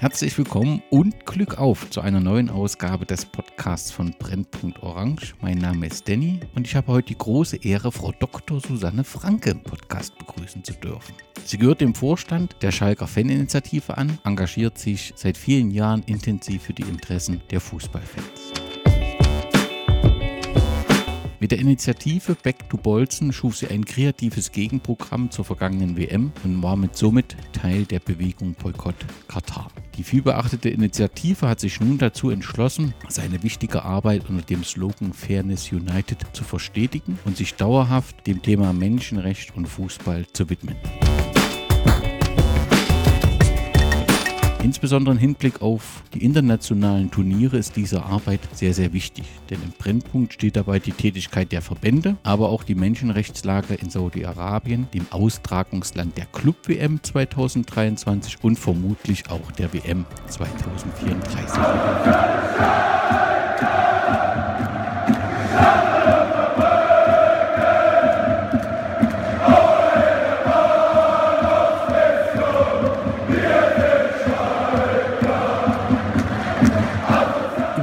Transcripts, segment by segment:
Herzlich willkommen und Glück auf zu einer neuen Ausgabe des Podcasts von Brennpunkt Orange. Mein Name ist Danny und ich habe heute die große Ehre, Frau Dr. Susanne Franke im Podcast begrüßen zu dürfen. Sie gehört dem Vorstand der Schalker Faninitiative an, engagiert sich seit vielen Jahren intensiv für die Interessen der Fußballfans. Mit der Initiative Back to Bolzen schuf sie ein kreatives Gegenprogramm zur vergangenen WM und war mit somit Teil der Bewegung Boykott Katar. Die vielbeachtete Initiative hat sich nun dazu entschlossen, seine wichtige Arbeit unter dem Slogan Fairness United zu verstetigen und sich dauerhaft dem Thema Menschenrecht und Fußball zu widmen. Insbesondere im Hinblick auf die internationalen Turniere ist diese Arbeit sehr, sehr wichtig. Denn im Brennpunkt steht dabei die Tätigkeit der Verbände, aber auch die Menschenrechtslage in Saudi-Arabien, dem Austragungsland der Club-WM 2023 und vermutlich auch der WM 2034.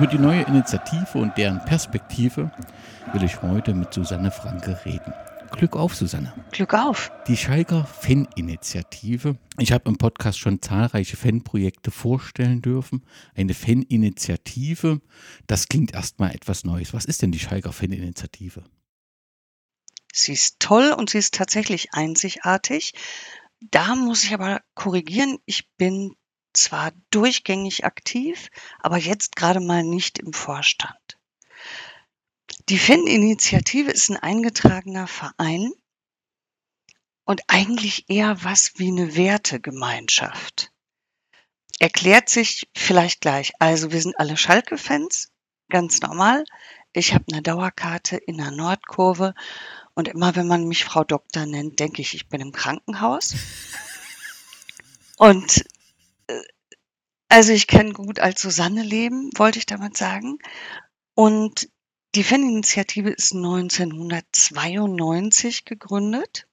Über die neue Initiative und deren Perspektive will ich heute mit Susanne Franke reden. Glück auf, Susanne. Glück auf. Die Schalker Fan-Initiative. Ich habe im Podcast schon zahlreiche Fanprojekte vorstellen dürfen. Eine Fan-Initiative, das klingt erstmal etwas Neues. Was ist denn die Schalker Fan-Initiative? Sie ist toll und sie ist tatsächlich einzigartig. Da muss ich aber korrigieren. Ich bin zwar durchgängig aktiv, aber jetzt gerade mal nicht im Vorstand. Die Fan-Initiative ist ein eingetragener Verein und eigentlich eher was wie eine Wertegemeinschaft. Erklärt sich vielleicht gleich. Also wir sind alle Schalke-Fans, ganz normal. Ich habe eine Dauerkarte in der Nordkurve und immer wenn man mich Frau Doktor nennt, denke ich, ich bin im Krankenhaus. Und also ich kann gut als Susanne leben, wollte ich damit sagen. Und die Faninitiative ist 1992 gegründet.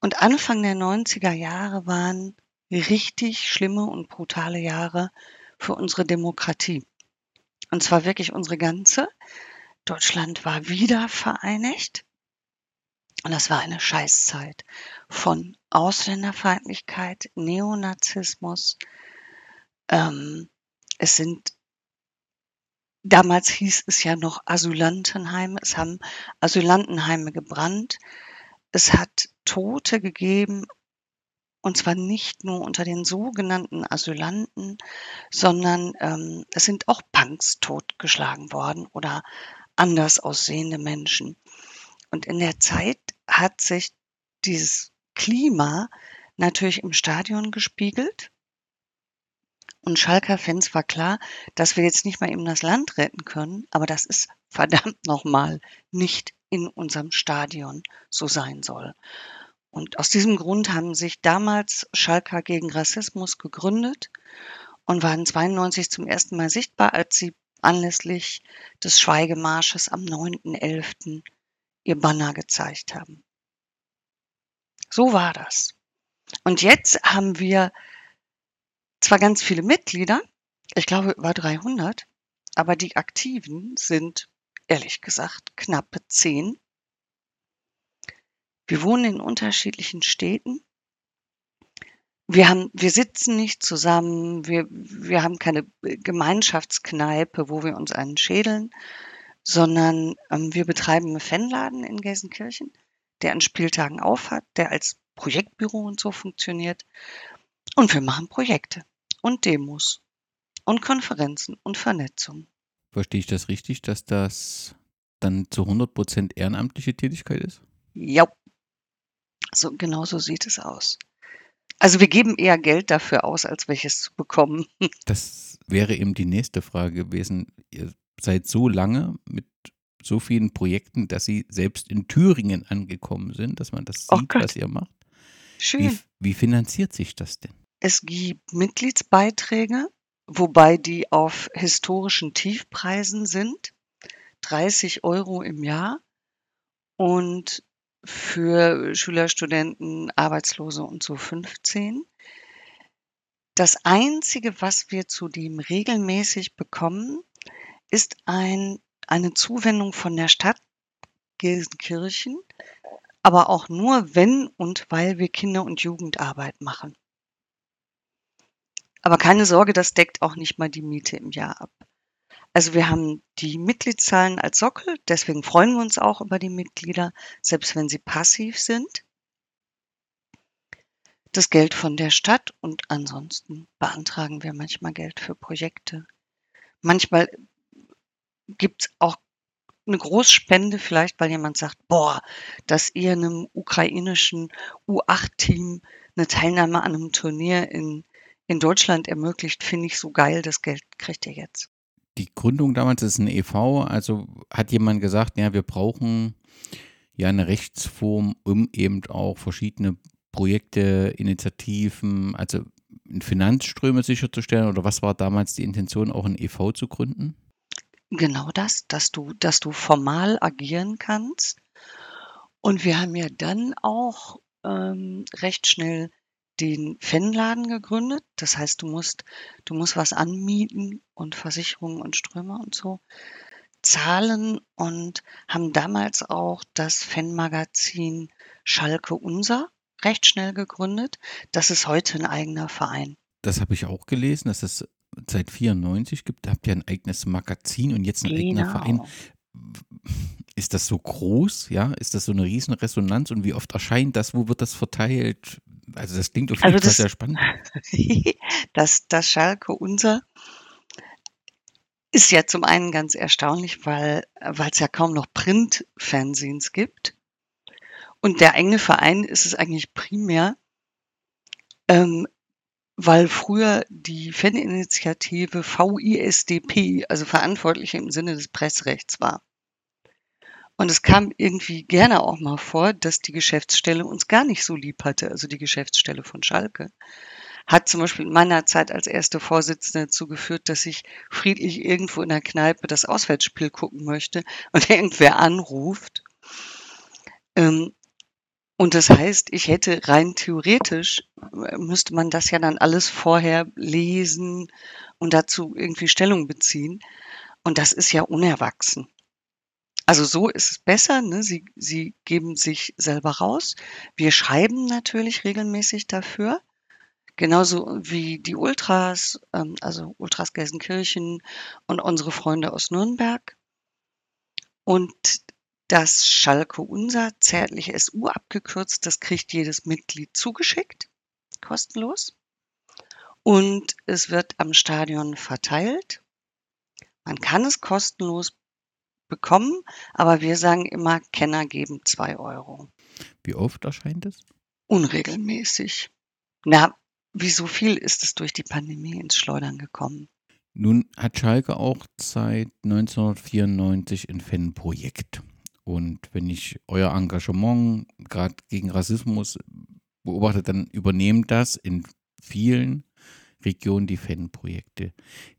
Und Anfang der 90er Jahre waren richtig schlimme und brutale Jahre für unsere Demokratie. Und zwar wirklich unsere ganze. Deutschland war wieder vereinigt. Und das war eine Scheißzeit von Ausländerfeindlichkeit, Neonazismus, ähm, es sind damals hieß es ja noch Asylantenheime. Es haben Asylantenheime gebrannt. Es hat Tote gegeben, und zwar nicht nur unter den sogenannten Asylanten, sondern ähm, es sind auch Punks totgeschlagen worden oder anders aussehende Menschen. Und in der Zeit hat sich dieses Klima natürlich im Stadion gespiegelt. Und Schalker Fans war klar, dass wir jetzt nicht mal eben das Land retten können, aber das ist verdammt nochmal nicht in unserem Stadion so sein soll. Und aus diesem Grund haben sich damals Schalker gegen Rassismus gegründet und waren 92 zum ersten Mal sichtbar, als sie anlässlich des Schweigemarsches am 9.11. ihr Banner gezeigt haben. So war das. Und jetzt haben wir zwar ganz viele Mitglieder, ich glaube über 300, aber die Aktiven sind ehrlich gesagt knappe 10. Wir wohnen in unterschiedlichen Städten. Wir, haben, wir sitzen nicht zusammen, wir, wir haben keine Gemeinschaftskneipe, wo wir uns einen schädeln, sondern ähm, wir betreiben einen Fanladen in Gelsenkirchen, der an Spieltagen aufhat, der als Projektbüro und so funktioniert. Und wir machen Projekte und Demos und Konferenzen und Vernetzung. Verstehe ich das richtig, dass das dann zu 100 Prozent ehrenamtliche Tätigkeit ist? Ja, so, genau so sieht es aus. Also wir geben eher Geld dafür aus, als welches zu bekommen. Das wäre eben die nächste Frage gewesen. Ihr seid so lange mit so vielen Projekten, dass Sie selbst in Thüringen angekommen sind, dass man das oh sieht, oh was ihr macht. Schön. Wie, wie finanziert sich das denn? Es gibt Mitgliedsbeiträge, wobei die auf historischen Tiefpreisen sind, 30 Euro im Jahr und für Schüler, Studenten, Arbeitslose und so 15. Das Einzige, was wir zudem regelmäßig bekommen, ist ein eine Zuwendung von der Stadt Gelsenkirchen, aber auch nur, wenn und weil wir Kinder und Jugendarbeit machen. Aber keine Sorge, das deckt auch nicht mal die Miete im Jahr ab. Also wir haben die Mitgliedszahlen als Sockel, deswegen freuen wir uns auch über die Mitglieder, selbst wenn sie passiv sind. Das Geld von der Stadt und ansonsten beantragen wir manchmal Geld für Projekte. Manchmal gibt es auch eine Großspende vielleicht, weil jemand sagt, boah, dass ihr einem ukrainischen U8-Team eine Teilnahme an einem Turnier in, in Deutschland ermöglicht, finde ich so geil, das Geld kriegt ihr jetzt. Die Gründung damals ist ein EV, also hat jemand gesagt, ja, wir brauchen ja eine Rechtsform, um eben auch verschiedene Projekte, Initiativen, also Finanzströme sicherzustellen oder was war damals die Intention, auch ein EV zu gründen? Genau das, dass du dass du formal agieren kannst. Und wir haben ja dann auch, ähm, recht schnell den Fanladen gegründet. Das heißt, du musst du musst was anmieten und Versicherungen und Ströme und so zahlen und haben damals auch das Fanmagazin Schalke Unser recht schnell gegründet. Das ist heute ein eigener Verein. Das habe ich auch gelesen, dass es seit 94 gibt. Da habt ihr ein eigenes Magazin und jetzt ein eigener Genau. Verein. Ist das so groß? Ja, ist das so eine riesen Resonanz und wie oft erscheint das? Wo wird das verteilt? Also das klingt auf Also jeden Fall das sehr spannend. das das Schalke Unser ist ja zum einen ganz erstaunlich, weil es ja kaum noch Printfernsehens gibt. Und der eigene Verein ist es eigentlich primär, ähm, weil früher die Faninitiative VISDP, also Verantwortliche im Sinne des Presserechts war. Und es kam irgendwie gerne auch mal vor, dass die Geschäftsstelle uns gar nicht so lieb hatte, also die Geschäftsstelle von Schalke. Hat zum Beispiel in meiner Zeit als erste Vorsitzende dazu geführt, dass ich friedlich irgendwo in der Kneipe das Auswärtsspiel gucken möchte und irgendwer anruft. Ähm, und das heißt, ich hätte rein theoretisch, äh, müsste man das ja dann alles vorher lesen und dazu irgendwie Stellung beziehen. Und das ist ja unerwachsen. Also so ist es besser, ne? Sie, sie geben sich selber raus. Wir schreiben natürlich regelmäßig dafür. Genauso wie die Ultras, ähm, also Ultras Gelsenkirchen und unsere Freunde aus Nürnberg. Und das Schalke Unser, zärtlich SU abgekürzt, das kriegt jedes Mitglied zugeschickt, kostenlos. Und es wird am Stadion verteilt. Man kann es kostenlos bekommen, aber wir sagen immer, Kenner geben zwei Euro. Wie oft erscheint es? Unregelmäßig. Na, wie so viel ist es durch die Pandemie ins Schleudern gekommen. Nun hat Schalke auch seit 1994 ein Fanprojekt. Und wenn ich euer Engagement gerade gegen Rassismus beobachte, dann übernehmen das in vielen Region die Fanprojekte.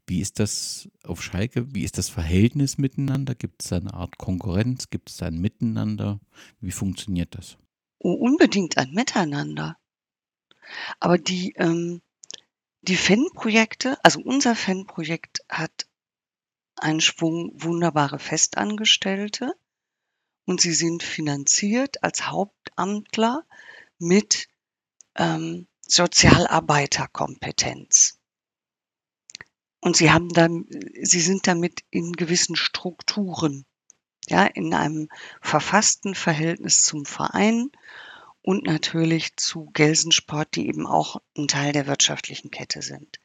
Wie ist das auf Schalke? Wie ist das Verhältnis miteinander? Gibt es da eine Art Konkurrenz? Gibt es da ein Miteinander? Wie funktioniert das? Oh, unbedingt ein Miteinander. Aber die, ähm, die Fanprojekte, also unser Fanprojekt hat einen Schwung wunderbare Festangestellte und sie sind finanziert als Hauptamtler mit ähm, Sozialarbeiterkompetenz. Und sie haben dann, sie sind damit in gewissen Strukturen, ja, in einem verfassten Verhältnis zum Verein und natürlich zu Gelsensport, die eben auch ein Teil der wirtschaftlichen Kette sind.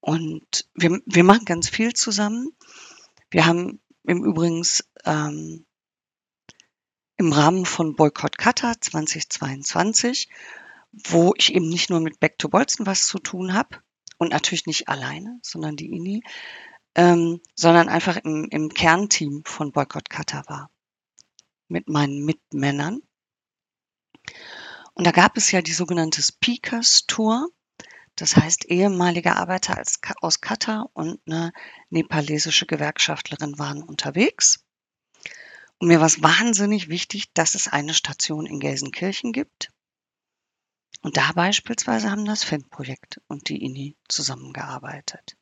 Und wir, wir machen ganz viel zusammen. Wir haben im Übrigen ähm, im Rahmen von Boykott Qatar 2022 wo ich eben nicht nur mit Back to Bolzen was zu tun habe und natürlich nicht alleine, sondern die INI, ähm, sondern einfach im, im Kernteam von Boykott Qatar war mit meinen Mitmännern. Und da gab es ja die sogenannte Speakers Tour. Das heißt, ehemalige Arbeiter als, aus Katar und eine nepalesische Gewerkschaftlerin waren unterwegs. Und mir war es wahnsinnig wichtig, dass es eine Station in Gelsenkirchen gibt Und da beispielsweise haben das FEN-Projekt und die INI zusammengearbeitet.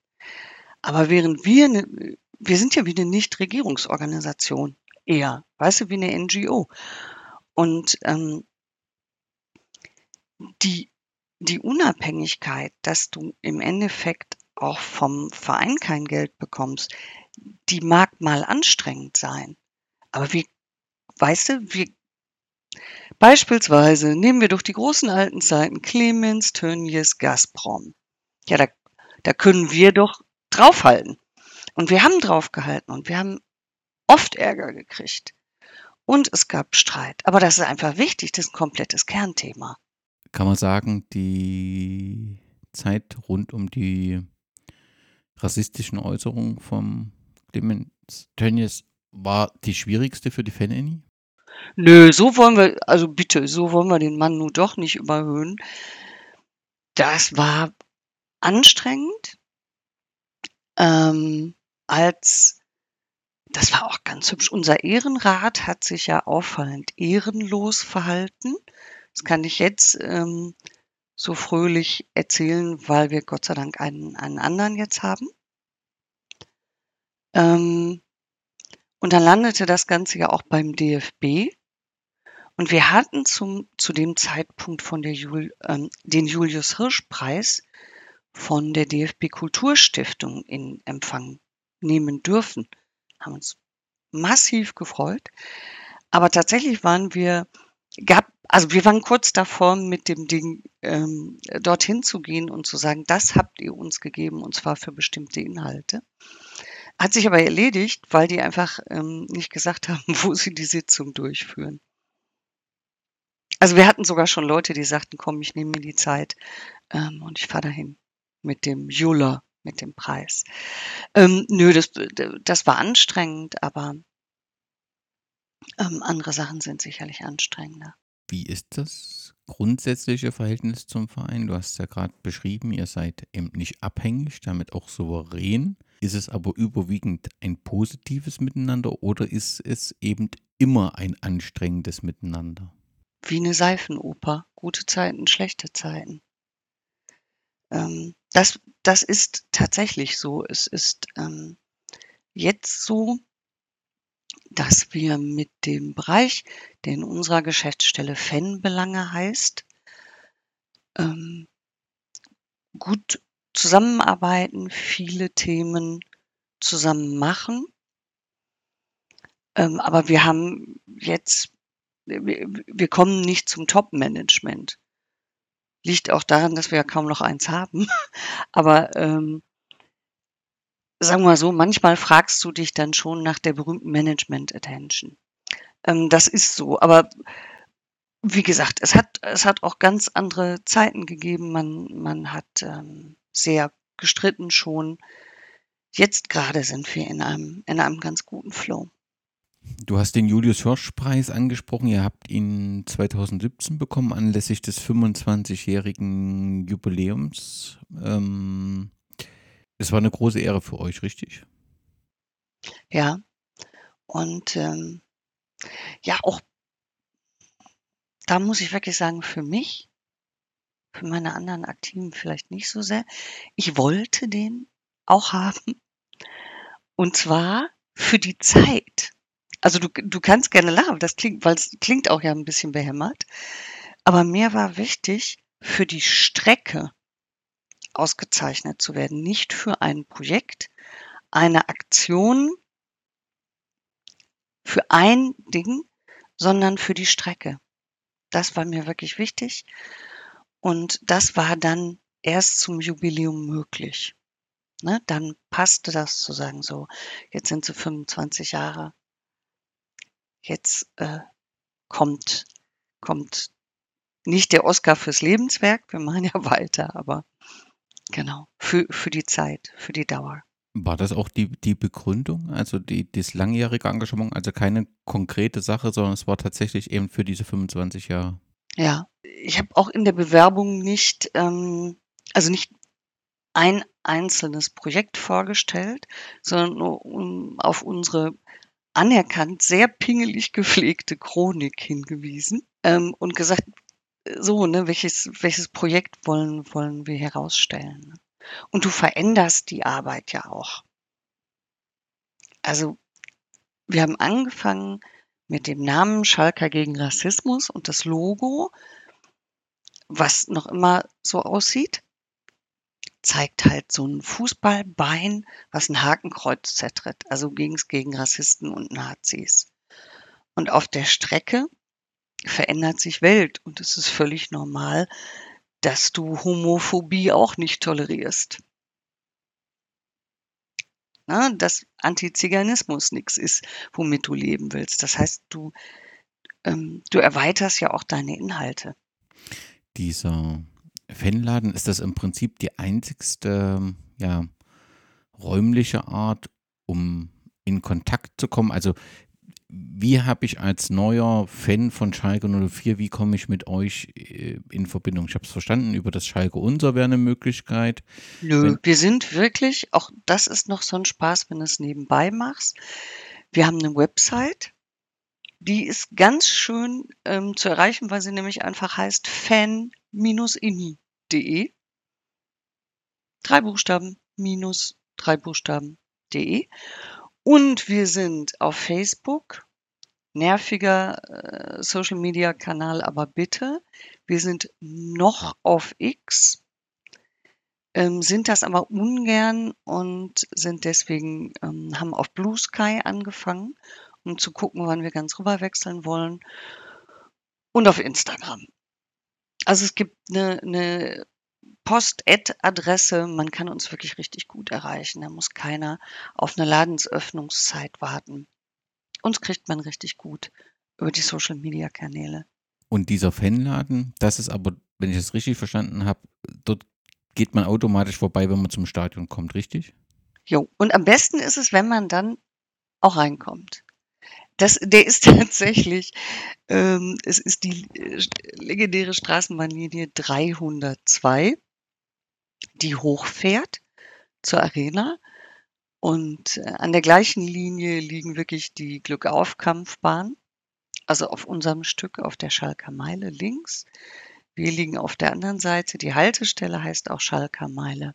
Aber während wir, ne, wir sind ja wie eine Nichtregierungsorganisation eher, weißt du, wie eine NGO. Und ähm, die, die Unabhängigkeit, dass du im Endeffekt auch vom Verein kein Geld bekommst, die mag mal anstrengend sein. Aber wie, weißt du, wir, beispielsweise nehmen wir doch die großen alten Zeiten, Clemens, Tönnies, Gazprom. Ja, da, da können wir doch draufhalten. Und wir haben draufgehalten und wir haben oft Ärger gekriegt. Und es gab Streit. Aber das ist einfach wichtig, das ist ein komplettes Kernthema. Kann man sagen, die Zeit rund um die rassistischen Äußerungen vom Clemens Tönnies war die schwierigste für die Fanini? Nö, so wollen wir, also bitte, so wollen wir den Mann nun doch nicht überhöhen. Das war anstrengend. Ähm, als das war auch ganz hübsch. Unser Ehrenrat hat sich ja auffallend ehrenlos verhalten. Das kann ich jetzt ähm, so fröhlich erzählen, weil wir Gott sei Dank einen, einen anderen jetzt haben. Ähm, und dann landete das Ganze ja auch beim DFB. Und wir hatten zum, zu dem Zeitpunkt von der Jul, ähm, den Julius Hirsch Preis von der DFB Kulturstiftung in Empfang nehmen dürfen. Haben uns massiv gefreut. Aber tatsächlich waren wir, gab, also wir waren kurz davor, mit dem Ding ähm, dorthin zu gehen und zu sagen, das habt ihr uns gegeben, und zwar für bestimmte Inhalte. Hat sich aber erledigt, weil die einfach ähm, nicht gesagt haben, wo sie die Sitzung durchführen. Also wir hatten sogar schon Leute, die sagten, komm, ich nehme mir die Zeit ähm, und ich fahre dahin mit dem Juller, mit dem Preis. Ähm, nö, das, das war anstrengend, aber ähm, andere Sachen sind sicherlich anstrengender. Wie ist das grundsätzliche Verhältnis zum Verein? Du hast ja gerade beschrieben, ihr seid eben nicht abhängig, damit auch souverän. Ist es aber überwiegend ein positives Miteinander oder ist es eben immer ein anstrengendes Miteinander? Wie eine Seifenoper. Gute Zeiten, schlechte Zeiten. Ähm, das, das ist tatsächlich so. Es ist ähm, jetzt so, dass wir mit dem Bereich, der in unserer Geschäftsstelle Fanbelange heißt, ähm, gut zusammenarbeiten, viele Themen zusammen machen. Ähm, aber wir haben jetzt, wir, wir kommen nicht zum Top-Management. Liegt auch daran, dass wir ja kaum noch eins haben. Aber ähm, sagen wir mal so, manchmal fragst du dich dann schon nach der berühmten Management Attention. Ähm, das ist so. Aber wie gesagt, es hat, es hat auch ganz andere Zeiten gegeben. Man, man hat ähm, sehr gestritten schon. Jetzt gerade sind wir in einem, in einem ganz guten Flow. Du hast den Julius Hirsch-Preis angesprochen. Ihr habt ihn 2017 bekommen, anlässlich des 25-jährigen Jubiläums. Ähm, es war eine große Ehre für euch, richtig? Ja. Und ähm, ja, auch da muss ich wirklich sagen, für mich, für meine anderen Aktiven vielleicht nicht so sehr. Ich wollte den auch haben. Und zwar für die Zeit. Also du, du kannst gerne lachen, das klingt, weil es klingt auch ja ein bisschen behämmert. Aber mir war wichtig, für die Strecke ausgezeichnet zu werden, nicht für ein Projekt, eine Aktion, für ein Ding, sondern für die Strecke. Das war mir wirklich wichtig. Und das war dann erst zum Jubiläum möglich. Ne, dann passte das zu sagen, so, jetzt sind sie 25 Jahre jetzt äh, kommt, kommt nicht der Oscar fürs Lebenswerk, wir machen ja weiter, aber genau, für, für die Zeit, für die Dauer. War das auch die, die Begründung, also die, das langjährige Engagement, also keine konkrete Sache, sondern es war tatsächlich eben für diese 25 Jahre? Ja, ich habe auch in der Bewerbung nicht, ähm, also nicht ein einzelnes Projekt vorgestellt, sondern nur um auf unsere anerkannt sehr pingelig gepflegte Chronik hingewiesen ähm, und gesagt, so, ne, welches, welches Projekt wollen, wollen wir herausstellen? Und du veränderst die Arbeit ja auch. Also, wir haben angefangen mit dem Namen Schalker gegen Rassismus und das Logo, was noch immer so aussieht, zeigt halt so ein Fußballbein, was ein Hakenkreuz zertritt. Also ging es gegen Rassisten und Nazis. Und auf der Strecke verändert sich Welt und es ist völlig normal, dass du Homophobie auch nicht tolerierst. Na, dass Antiziganismus nichts ist, womit du leben willst. Das heißt, du, ähm, du erweiterst ja auch deine Inhalte. Dieser Fanladen, ist das im Prinzip die einzigste ja, räumliche Art, um in Kontakt zu kommen? Also wie habe ich als neuer Fan von Schalke 04, wie komme ich mit euch äh, in Verbindung? Ich habe es verstanden, über das Schalke Unser wäre eine Möglichkeit. Nö, wenn wir sind wirklich, auch das ist noch so ein Spaß, wenn du es nebenbei machst. Wir haben eine Website, die ist ganz schön ähm, zu erreichen, weil sie nämlich einfach heißt fan-ini.de. Drei Buchstaben minus drei Buchstaben.de. Und wir sind auf Facebook, nerviger äh, Social-Media-Kanal, aber bitte. Wir sind noch auf X, ähm, sind das aber ungern und sind deswegen, ähm, haben auf Blue Sky angefangen, um zu gucken, wann wir ganz rüber wechseln wollen. Und auf Instagram. Also es gibt eine, eine Post-Ad-Adresse. Man kann uns wirklich richtig gut erreichen. Da muss keiner auf eine Ladensöffnungszeit warten. Uns kriegt man richtig gut über die Social-Media-Kanäle. Und dieser Fanladen, das ist aber, wenn ich es richtig verstanden habe, dort geht man automatisch vorbei, wenn man zum Stadion kommt, richtig? Jo, und am besten ist es, wenn man dann auch reinkommt. Das, der ist tatsächlich, ähm, es ist die äh, legendäre Straßenbahnlinie 302 die hochfährt zur Arena. Und äh, an der gleichen Linie liegen wirklich die Glückauf-Kampfbahn, also auf unserem Stück auf der Schalker Meile links. Wir liegen auf der anderen Seite. Die Haltestelle heißt auch Schalker Meile.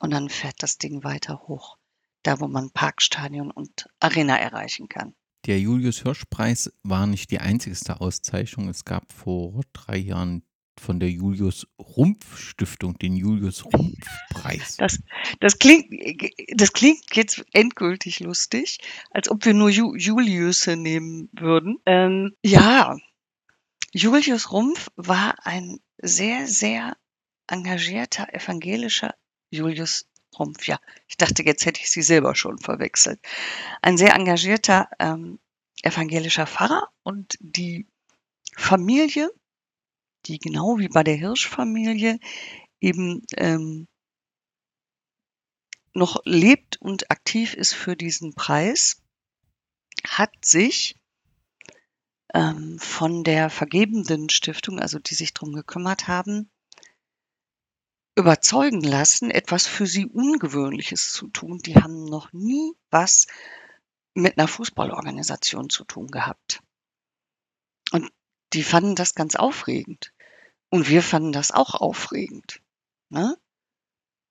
Und dann fährt das Ding weiter hoch, da wo man Parkstadion und Arena erreichen kann. Der Julius Hirsch Preis war nicht die einzigste Auszeichnung. Es gab vor drei Jahren von der Julius Rumpf Stiftung, den Julius Rumpf Preis. Das, das, klingt, das klingt jetzt endgültig lustig, als ob wir nur Ju, Julius nehmen würden. Ähm, ja, Julius Rumpf war ein sehr, sehr engagierter evangelischer Julius Rumpf. Ja, ich dachte, jetzt hätte ich sie selber schon verwechselt. Ein sehr engagierter ähm, evangelischer Pfarrer und die Familie die genau wie bei der Hirschfamilie eben ähm, noch lebt und aktiv ist für diesen Preis, hat sich ähm, von der vergebenden Stiftung, also die sich darum gekümmert haben, überzeugen lassen, etwas für sie Ungewöhnliches zu tun. Die haben noch nie was mit einer Fußballorganisation zu tun gehabt. Und die fanden das ganz aufregend. Und wir fanden das auch aufregend. Ne?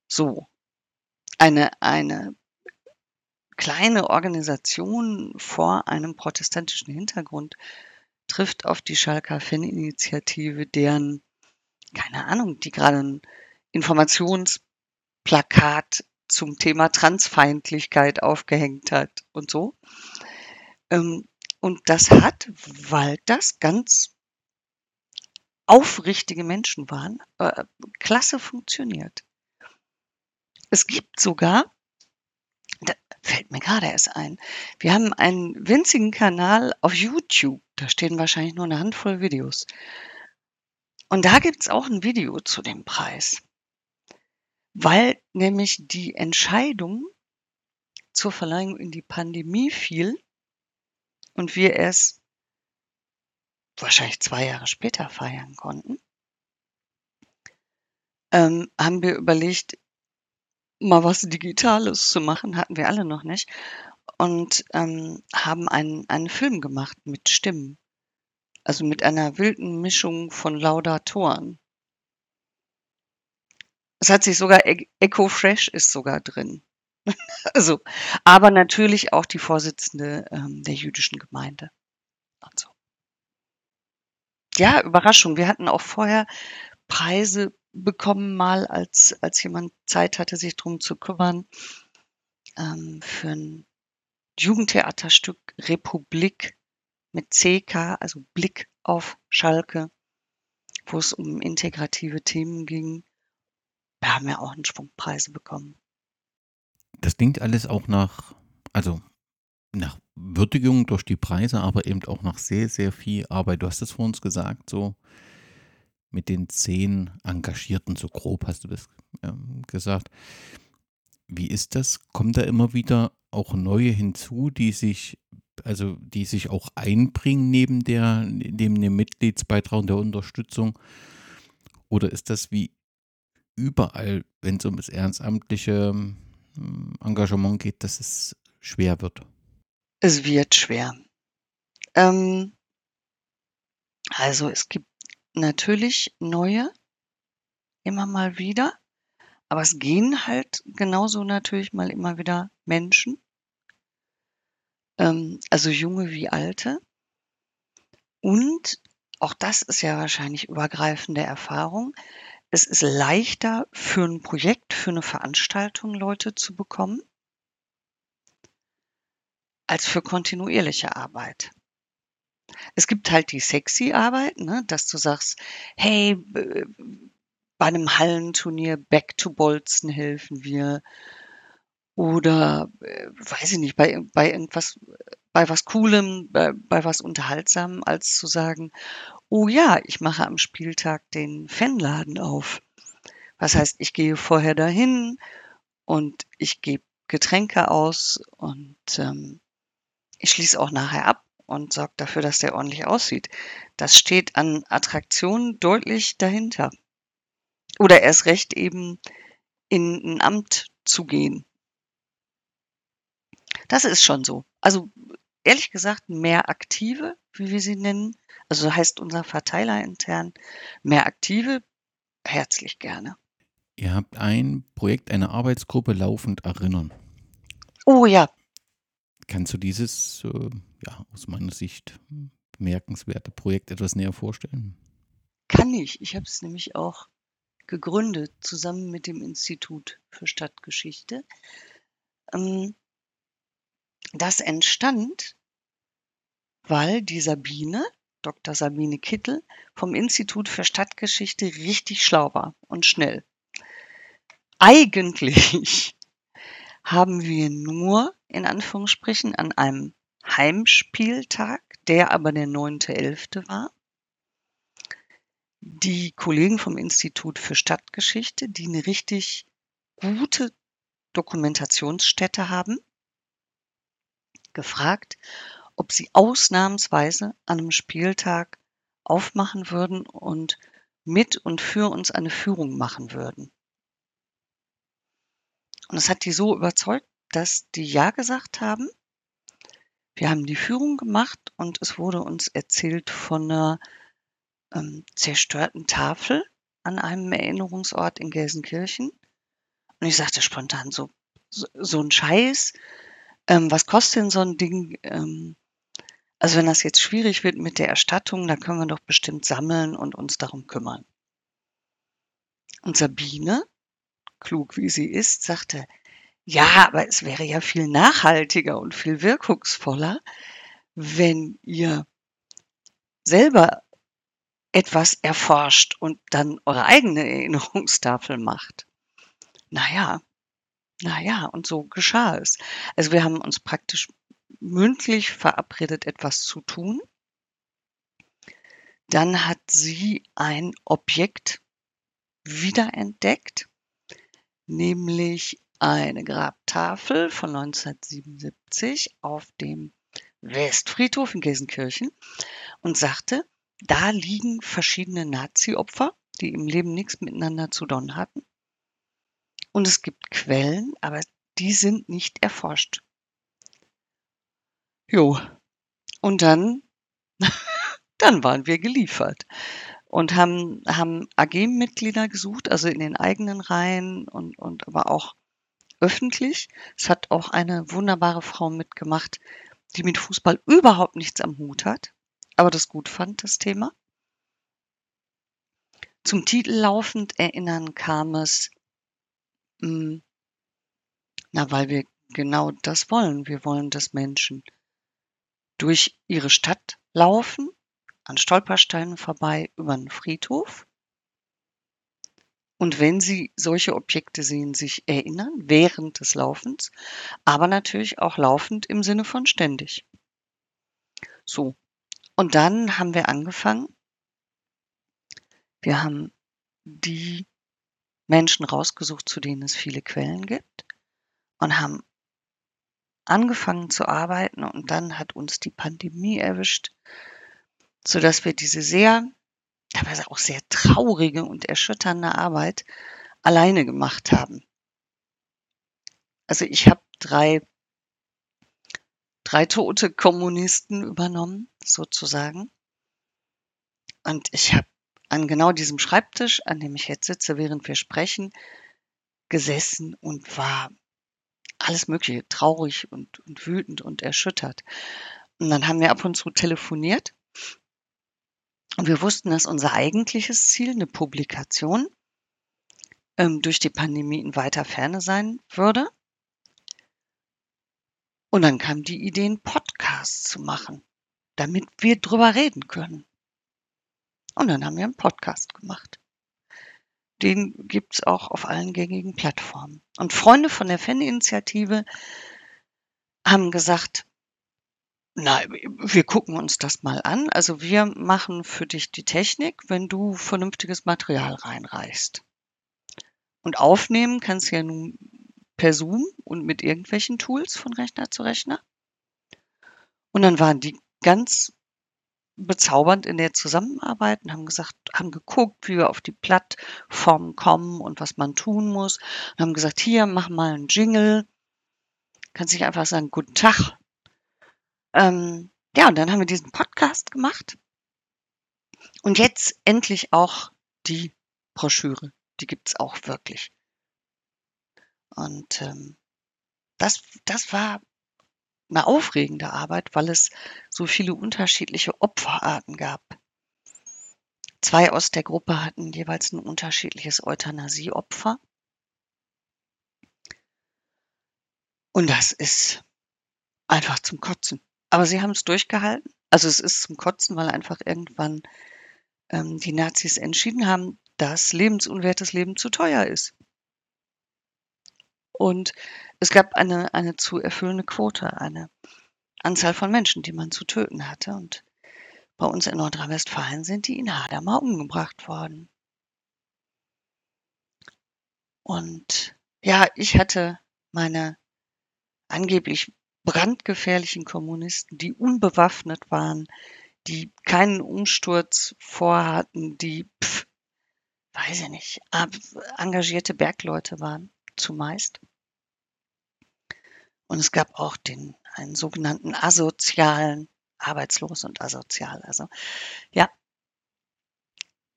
So. Eine, eine kleine Organisation vor einem protestantischen Hintergrund trifft auf die Schalker Fan-Initiative, deren, keine Ahnung, die gerade ein Informationsplakat zum Thema Transfeindlichkeit aufgehängt hat und so. Ähm, und das hat, weil das ganz aufrichtige Menschen waren, äh, klasse funktioniert. Es gibt sogar, da fällt mir gerade erst ein, wir haben einen winzigen Kanal auf YouTube, da stehen wahrscheinlich nur eine Handvoll Videos. Und da gibt es auch ein Video zu dem Preis, weil nämlich die Entscheidung zur Verleihung in die Pandemie fiel und wir es wahrscheinlich zwei Jahre später feiern konnten, ähm, haben wir überlegt, mal was Digitales zu machen, hatten wir alle noch nicht, und ähm, haben einen, einen Film gemacht mit Stimmen. Also mit einer wilden Mischung von Laudatoren. Es hat sich sogar E Echo Fresh ist sogar drin. also, aber natürlich auch die Vorsitzende ähm, der jüdischen Gemeinde. Und so. Ja, Überraschung. Wir hatten auch vorher Preise bekommen, mal als, als jemand Zeit hatte, sich drum zu kümmern, ähm, für ein Jugendtheaterstück Republik mit CK, also Blick auf Schalke, wo es um integrative Themen ging. Wir haben ja auch einen Schwung Preise bekommen. Das klingt alles auch nach, also nach Würdigung durch die Preise, aber eben auch nach sehr, sehr viel Arbeit. Du hast es vor uns gesagt, so mit den zehn Engagierten, so grob hast du das ähm, gesagt. Wie ist das? Kommen da immer wieder auch neue hinzu, die sich, also die sich auch einbringen neben der, neben dem Mitgliedsbeitrag und der Unterstützung? Oder ist das wie überall, wenn es um das ehrenamtliche ähm, Engagement geht, dass es schwer wird? Es wird schwer. Ähm, also es gibt natürlich neue, immer mal wieder, aber es gehen halt genauso natürlich mal immer wieder Menschen, ähm, also junge wie alte. Und auch das ist ja wahrscheinlich übergreifende Erfahrung. Es ist leichter für ein Projekt, für eine Veranstaltung Leute zu bekommen als für kontinuierliche Arbeit. Es gibt halt die sexy Arbeit, ne, dass du sagst, hey, bei einem Hallenturnier Back to Bolzen helfen wir oder äh, weiß ich nicht, bei, bei irgendwas, bei was Coolem, bei, bei was Unterhaltsamem, als zu sagen, oh ja, ich mache am Spieltag den Fanladen auf. Was heißt, ich gehe vorher dahin und ich gebe Getränke aus und ähm, ich schließe auch nachher ab und sorge dafür, dass der ordentlich aussieht. Das steht an Attraktionen deutlich dahinter. Oder erst recht eben in ein Amt zu gehen. Das ist schon so. Also ehrlich gesagt, mehr Aktive, wie wir sie nennen, also heißt unser Verteiler intern, mehr Aktive, herzlich gerne. Ihr habt ein Projekt, eine Arbeitsgruppe laufend erinnern. Oh ja, Kannst du dieses, äh, ja, aus meiner Sicht bemerkenswerte Projekt etwas näher vorstellen? Kann ich. Ich habe es nämlich auch gegründet, zusammen mit dem Institut für Stadtgeschichte. Ähm, das entstand, weil die Sabine, Dr. Sabine Kittel, vom Institut für Stadtgeschichte richtig schlau war und schnell. Eigentlich haben wir nur in Anführungsstrichen an einem Heimspieltag, der aber der 9.11. war, die Kollegen vom Institut für Stadtgeschichte, die eine richtig gute Dokumentationsstätte haben, gefragt, ob sie ausnahmsweise an einem Spieltag aufmachen würden und mit und für uns eine Führung machen würden. Und das hat die so überzeugt, dass die Ja gesagt haben. Wir haben die Führung gemacht und es wurde uns erzählt von einer ähm, zerstörten Tafel an einem Erinnerungsort in Gelsenkirchen. Und ich sagte spontan so, so, so ein Scheiß. Ähm, was kostet denn so ein Ding? Ähm, also wenn das jetzt schwierig wird mit der Erstattung, dann können wir doch bestimmt sammeln und uns darum kümmern. Und Sabine klug wie sie ist, sagte, ja, aber es wäre ja viel nachhaltiger und viel wirkungsvoller, wenn ihr selber etwas erforscht und dann eure eigene Erinnerungstafel macht. Naja, naja, und so geschah es. Also wir haben uns praktisch mündlich verabredet, etwas zu tun. Dann hat sie ein Objekt wiederentdeckt, nämlich eine Grabtafel von 1977 auf dem Westfriedhof in Gelsenkirchen und sagte, da liegen verschiedene Nazi-Opfer, die im Leben nichts miteinander zu tun hatten. Und es gibt Quellen, aber die sind nicht erforscht. Jo. Und dann dann waren wir geliefert und haben, haben AG-Mitglieder gesucht, also in den eigenen Reihen und, und aber auch öffentlich. Es hat auch eine wunderbare Frau mitgemacht, die mit Fußball überhaupt nichts am Hut hat, aber das gut fand, das Thema. Zum Titel laufend erinnern kam es, mh, hm, na, weil wir genau das wollen. Wir wollen, dass Menschen durch ihre Stadt laufen, an Stolpersteinen vorbei, über einen Friedhof. Und wenn sie solche Objekte sehen, sich erinnern während des Laufens, aber natürlich auch laufend im Sinne von ständig. So. Und dann haben wir angefangen. Wir haben die Menschen rausgesucht, zu denen es viele Quellen gibt und haben angefangen zu arbeiten und dann hat uns die Pandemie erwischt, sodass wir diese sehr, teilweise auch sehr traurige und erschütternde Arbeit alleine gemacht haben. Also ich habe drei, drei tote Kommunisten übernommen, sozusagen. Und ich habe an genau diesem Schreibtisch, an dem ich jetzt sitze, während wir sprechen, gesessen und war alles Mögliche, traurig und, und wütend und erschüttert. Und dann haben wir ab und zu telefoniert. Und wir wussten, dass unser eigentliches Ziel, eine Publikation, ähm, durch die Pandemie in weiter Ferne sein würde. Und dann kam die Idee, einen Podcast zu machen, damit wir drüber reden können. Und dann haben wir einen Podcast gemacht. Den gibt's auch auf allen gängigen Plattformen. Und Freunde von der Fan-Initiative haben gesagt, na, wir gucken uns das mal an. Also wir machen für dich die Technik, wenn du vernünftiges Material reinreichst. Und aufnehmen kannst du ja nun per Zoom und mit irgendwelchen Tools von Rechner zu Rechner. Und dann waren die ganz bezaubernd in der Zusammenarbeit und haben gesagt, haben geguckt, wie wir auf die Plattform kommen und was man tun muss. Und haben gesagt, hier, mach mal einen Jingle. Kannst nicht einfach sagen, guten Tag. Ähm, ja, und dann haben wir diesen Podcast gemacht. Und jetzt endlich auch die Broschüre. Die gibt's auch wirklich. Und ähm, das, das war eine aufregende Arbeit, weil es so viele unterschiedliche Opferarten gab. Zwei aus der Gruppe hatten jeweils ein unterschiedliches Euthanasieopfer. Und das ist einfach zum Kotzen. Aber sie haben es durchgehalten. Also es ist zum Kotzen, weil einfach irgendwann ähm, die Nazis entschieden haben, dass lebensunwertes Leben zu teuer ist. Und es gab eine, eine zu erfüllende Quote, eine Anzahl von Menschen, die man zu töten hatte. Und bei uns in Nordrhein-Westfalen sind die in Hadamar umgebracht worden. Und ja, ich hatte meine angeblich brandgefährlichen Kommunisten, die unbewaffnet waren, die keinen Umsturz vorhatten, die, pf, weiß ich nicht, engagierte Bergleute waren, zumeist. Und es gab auch den, einen sogenannten asozialen, arbeitslos und asozial. Also ja,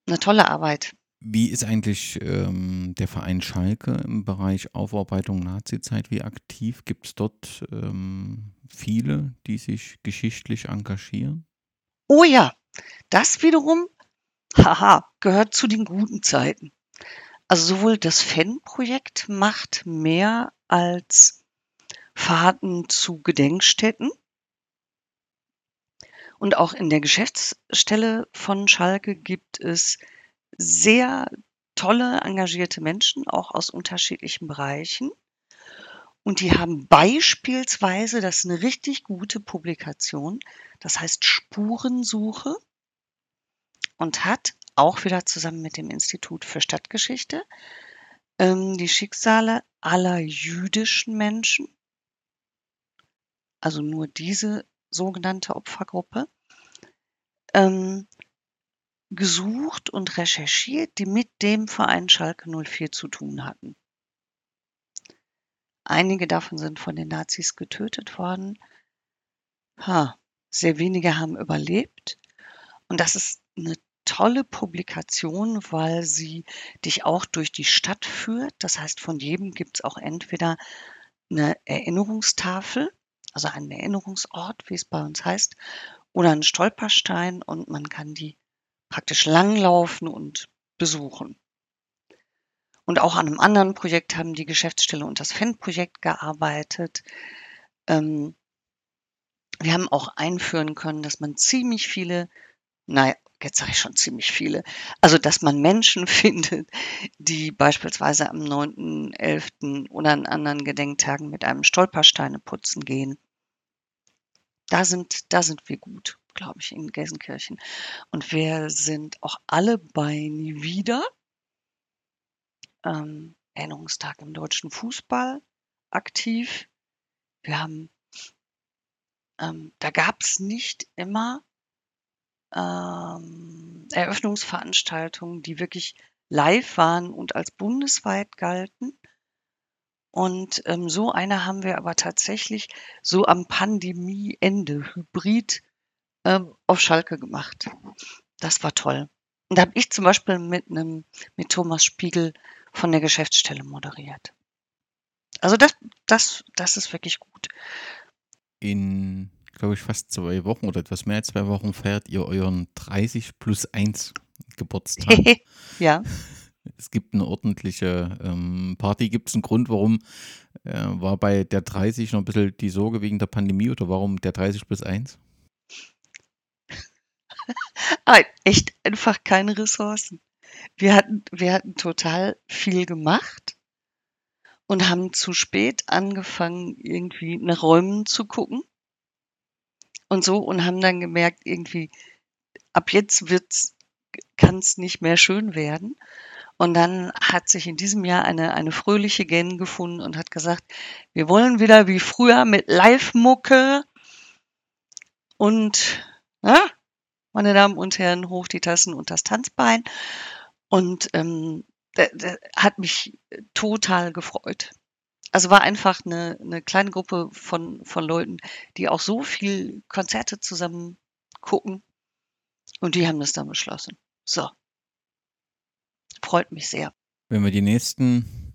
eine tolle Arbeit. Wie ist eigentlich ähm, der Verein Schalke im Bereich Aufarbeitung Nazizeit? Wie aktiv gibt es dort ähm, viele, die sich geschichtlich engagieren? Oh ja, das wiederum, haha, gehört zu den guten Zeiten. Also sowohl das Fan-Projekt macht mehr als Fahrten zu Gedenkstätten. Und auch in der Geschäftsstelle von Schalke gibt es sehr tolle, engagierte Menschen, auch aus unterschiedlichen Bereichen. Und die haben beispielsweise, das ist eine richtig gute Publikation, das heißt Spurensuche und hat auch wieder zusammen mit dem Institut für Stadtgeschichte ähm, die Schicksale aller jüdischen Menschen also nur diese sogenannte Opfergruppe, ähm, gesucht und recherchiert, die mit dem Verein Schalke 04 zu tun hatten. Einige davon sind von den Nazis getötet worden. Ha, sehr wenige haben überlebt. Und das ist eine tolle Publikation, weil sie dich auch durch die Stadt führt. Das heißt, von jedem gibt es auch entweder eine Erinnerungstafel, also einen Erinnerungsort, wie es bei uns heißt, oder einen Stolperstein und man kann die praktisch langlaufen und besuchen. Und auch an einem anderen Projekt haben die Geschäftsstelle und das FEN-Projekt gearbeitet. Ähm, wir haben auch einführen können, dass man ziemlich viele, naja, jetzt sage ich schon ziemlich viele, also dass man Menschen findet, die beispielsweise am 9.11. oder an anderen Gedenktagen mit einem Stolpersteine putzen gehen. Da sind, da sind wir gut, glaube ich, in Gelsenkirchen. Und wir sind auch alle bei Nie wieder. Ähm, Erinnerungstag im deutschen Fußball aktiv. Wir haben, ähm, da gab es nicht immer ähm, Eröffnungsveranstaltungen, die wirklich live waren und als bundesweit galten. Und ähm, so eine haben wir aber tatsächlich so am Pandemieende hybrid ähm, auf Schalke gemacht. Das war toll. Und da habe ich zum Beispiel mit einem mit Thomas Spiegel von der Geschäftsstelle moderiert. Also das, das, das ist wirklich gut. In, glaube ich, fast zwei Wochen oder etwas mehr als zwei Wochen feiert ihr euren 30 plus 1 Geburtstag. ja. Es gibt eine ordentliche ähm, Party. Gibt es einen Grund, warum äh, war bei der 30 noch ein bisschen die Sorge wegen der Pandemie oder warum der 30 plus 1? Echt einfach keine Ressourcen. Wir hatten, wir hatten total viel gemacht und haben zu spät angefangen, irgendwie nach Räumen zu gucken und so und haben dann gemerkt, irgendwie, ab jetzt kann es nicht mehr schön werden. Und dann hat sich in diesem Jahr eine, eine fröhliche Gen gefunden und hat gesagt, wir wollen wieder wie früher mit Live-Mucke und, ja, meine Damen und Herren, hoch die Tassen und das Tanzbein. Und ähm, der, der hat mich total gefreut. Also war einfach eine, eine kleine Gruppe von, von Leuten, die auch so viel Konzerte zusammen gucken. Und die haben das dann beschlossen. So, freut mich sehr. Wenn wir die nächsten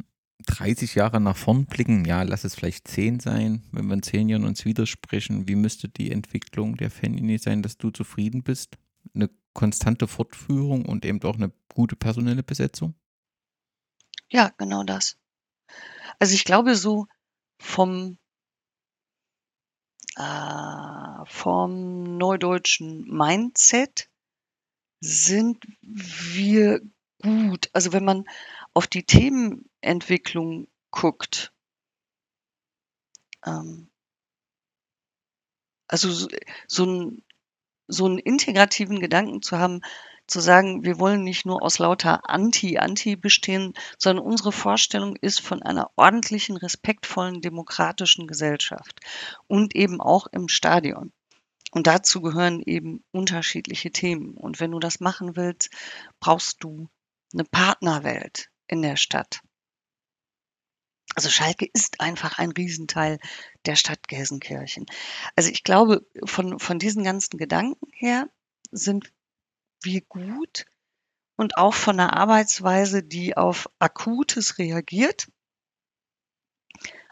30 Jahre nach vorn blicken, ja, lass es vielleicht 10 sein, wenn wir in 10 Jahren uns widersprechen, wie müsste die Entwicklung der Fanlinie sein, dass du zufrieden bist? Eine konstante Fortführung und eben auch eine gute personelle Besetzung? Ja, genau das. Also ich glaube, so vom, äh, vom neudeutschen Mindset sind wir gut. Also wenn man auf die Themenentwicklung guckt, ähm, also so, so, ein, so einen integrativen Gedanken zu haben, zu sagen, wir wollen nicht nur aus lauter Anti-Anti bestehen, sondern unsere Vorstellung ist von einer ordentlichen, respektvollen, demokratischen Gesellschaft und eben auch im Stadion. Und dazu gehören eben unterschiedliche Themen. Und wenn du das machen willst, brauchst du eine Partnerwelt in der Stadt. Also Schalke ist einfach ein Riesenteil der Stadt Gelsenkirchen. Also ich glaube, von, von diesen ganzen Gedanken her sind wir gut und auch von einer Arbeitsweise, die auf Akutes reagiert,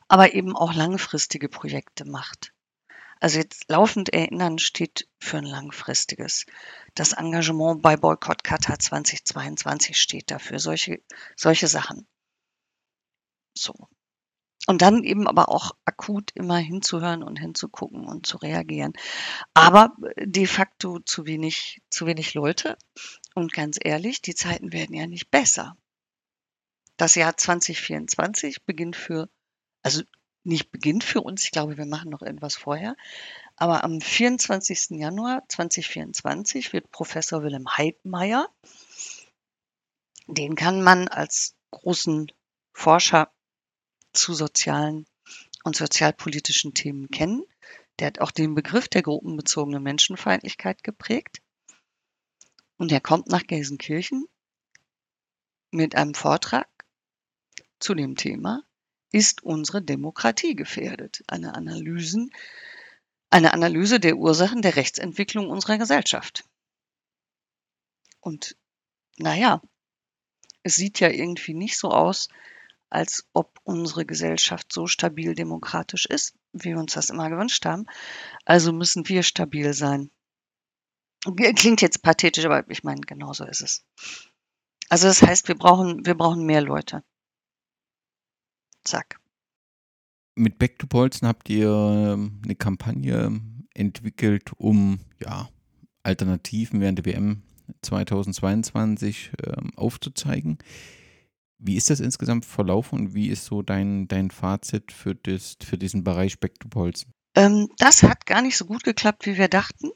aber eben auch langfristige Projekte macht. Also jetzt laufend erinnern steht für ein langfristiges. Das Engagement bei Boykott Katar 2022 steht dafür. Solche, solche Sachen. So. Und dann eben aber auch akut immer hinzuhören und hinzugucken und zu reagieren. Aber de facto zu wenig, zu wenig Leute. Und ganz ehrlich, die Zeiten werden ja nicht besser. Das Jahr 2024 beginnt für, also nicht beginnt für uns. Ich glaube, wir machen noch irgendwas vorher. Aber am 24. Januar 2024 wird Professor Wilhelm Heidmeier, den kann man als großen Forscher zu sozialen und sozialpolitischen Themen kennen. Der hat auch den Begriff der gruppenbezogenen Menschenfeindlichkeit geprägt. Und er kommt nach Gelsenkirchen mit einem Vortrag zu dem Thema ist unsere Demokratie gefährdet? Eine, Analysen, eine Analyse der Ursachen der Rechtsentwicklung unserer Gesellschaft. Und naja, es sieht ja irgendwie nicht so aus, als ob unsere Gesellschaft so stabil demokratisch ist, wie wir uns das immer gewünscht haben. Also müssen wir stabil sein. Klingt jetzt pathetisch, aber ich meine, genauso ist es. Also das heißt, wir brauchen, wir brauchen mehr Leute. Zack. Mit Back to Polzen habt ihr ähm, eine Kampagne entwickelt, um ja, Alternativen während der WM 2022 ähm, aufzuzeigen. Wie ist das insgesamt verlaufen und wie ist so dein, dein Fazit für, das, für diesen Bereich Back to Polzen? Ähm, das hat gar nicht so gut geklappt, wie wir dachten.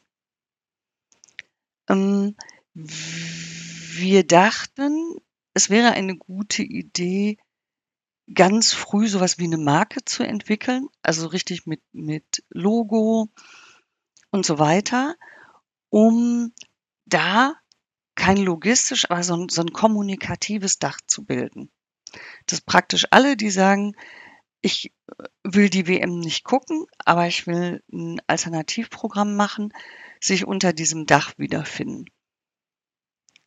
Ähm, wir dachten, es wäre eine gute Idee, ganz früh sowas wie eine Marke zu entwickeln, also richtig mit, mit Logo und so weiter, um da kein logistisch, aber so ein, so ein kommunikatives Dach zu bilden. Dass praktisch alle, die sagen, ich will die WM nicht gucken, aber ich will ein Alternativprogramm machen, sich unter diesem Dach wiederfinden.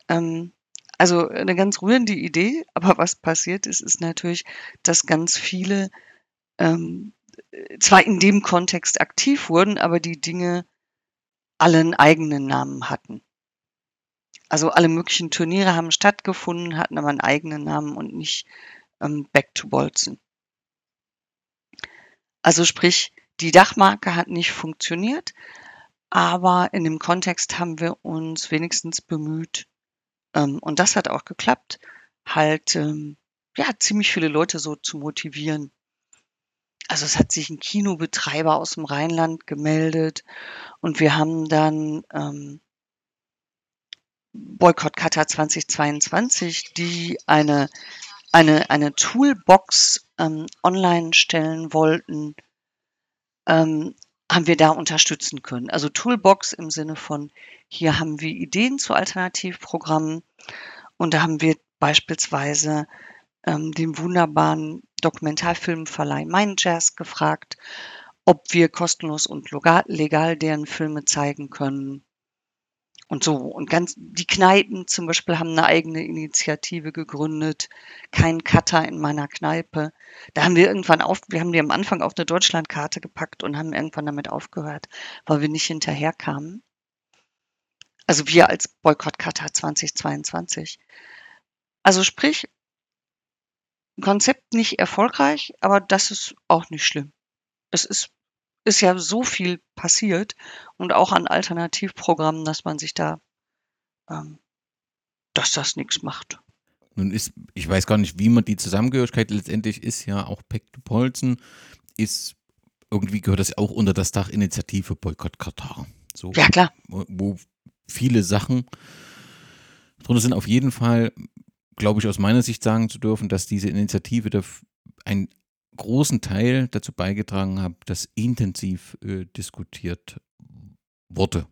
Ähm, also eine ganz rührende Idee, aber was passiert ist, ist natürlich, dass ganz viele ähm, zwar in dem Kontext aktiv wurden, aber die Dinge alle einen eigenen Namen hatten. Also alle möglichen Turniere haben stattgefunden, hatten aber einen eigenen Namen und nicht ähm, Back to Bolzen. Also sprich, die Dachmarke hat nicht funktioniert, aber in dem Kontext haben wir uns wenigstens bemüht, ähm, und das hat auch geklappt, halt ähm, ja ziemlich viele Leute so zu motivieren. Also es hat sich ein Kinobetreiber aus dem Rheinland gemeldet und wir haben dann ähm, Boykott Qatar 2022, die eine eine eine Toolbox ähm, online stellen wollten, ähm, haben wir da unterstützen können. Also Toolbox im Sinne von, hier haben wir Ideen zu Alternativprogrammen und da haben wir beispielsweise ähm, den wunderbaren Dokumentarfilmverleih Mind Jazz gefragt, ob wir kostenlos und legal, legal deren Filme zeigen können. Und so. Und ganz, die Kneipen zum Beispiel haben eine eigene Initiative gegründet. Kein Cutter in meiner Kneipe. Da haben wir irgendwann auf, wir haben die am Anfang auf eine Deutschlandkarte gepackt und haben irgendwann damit aufgehört, weil wir nicht hinterherkamen. Also wir als Boykott Cutter 2022. Also sprich, Konzept nicht erfolgreich, aber das ist auch nicht schlimm. Es ist ist ja so viel passiert und auch an Alternativprogrammen, dass man sich da, ähm, dass das nichts macht. Nun ist, ich weiß gar nicht, wie man die Zusammengehörigkeit letztendlich ist, ja auch Polzen ist, irgendwie gehört das auch unter das Dach Initiative Boykott Katar. So, ja, klar. Wo viele Sachen drunter sind. Auf jeden Fall, glaube ich, aus meiner Sicht sagen zu dürfen, dass diese Initiative ein großen Teil dazu beigetragen habe, dass intensiv äh, diskutiert wurde.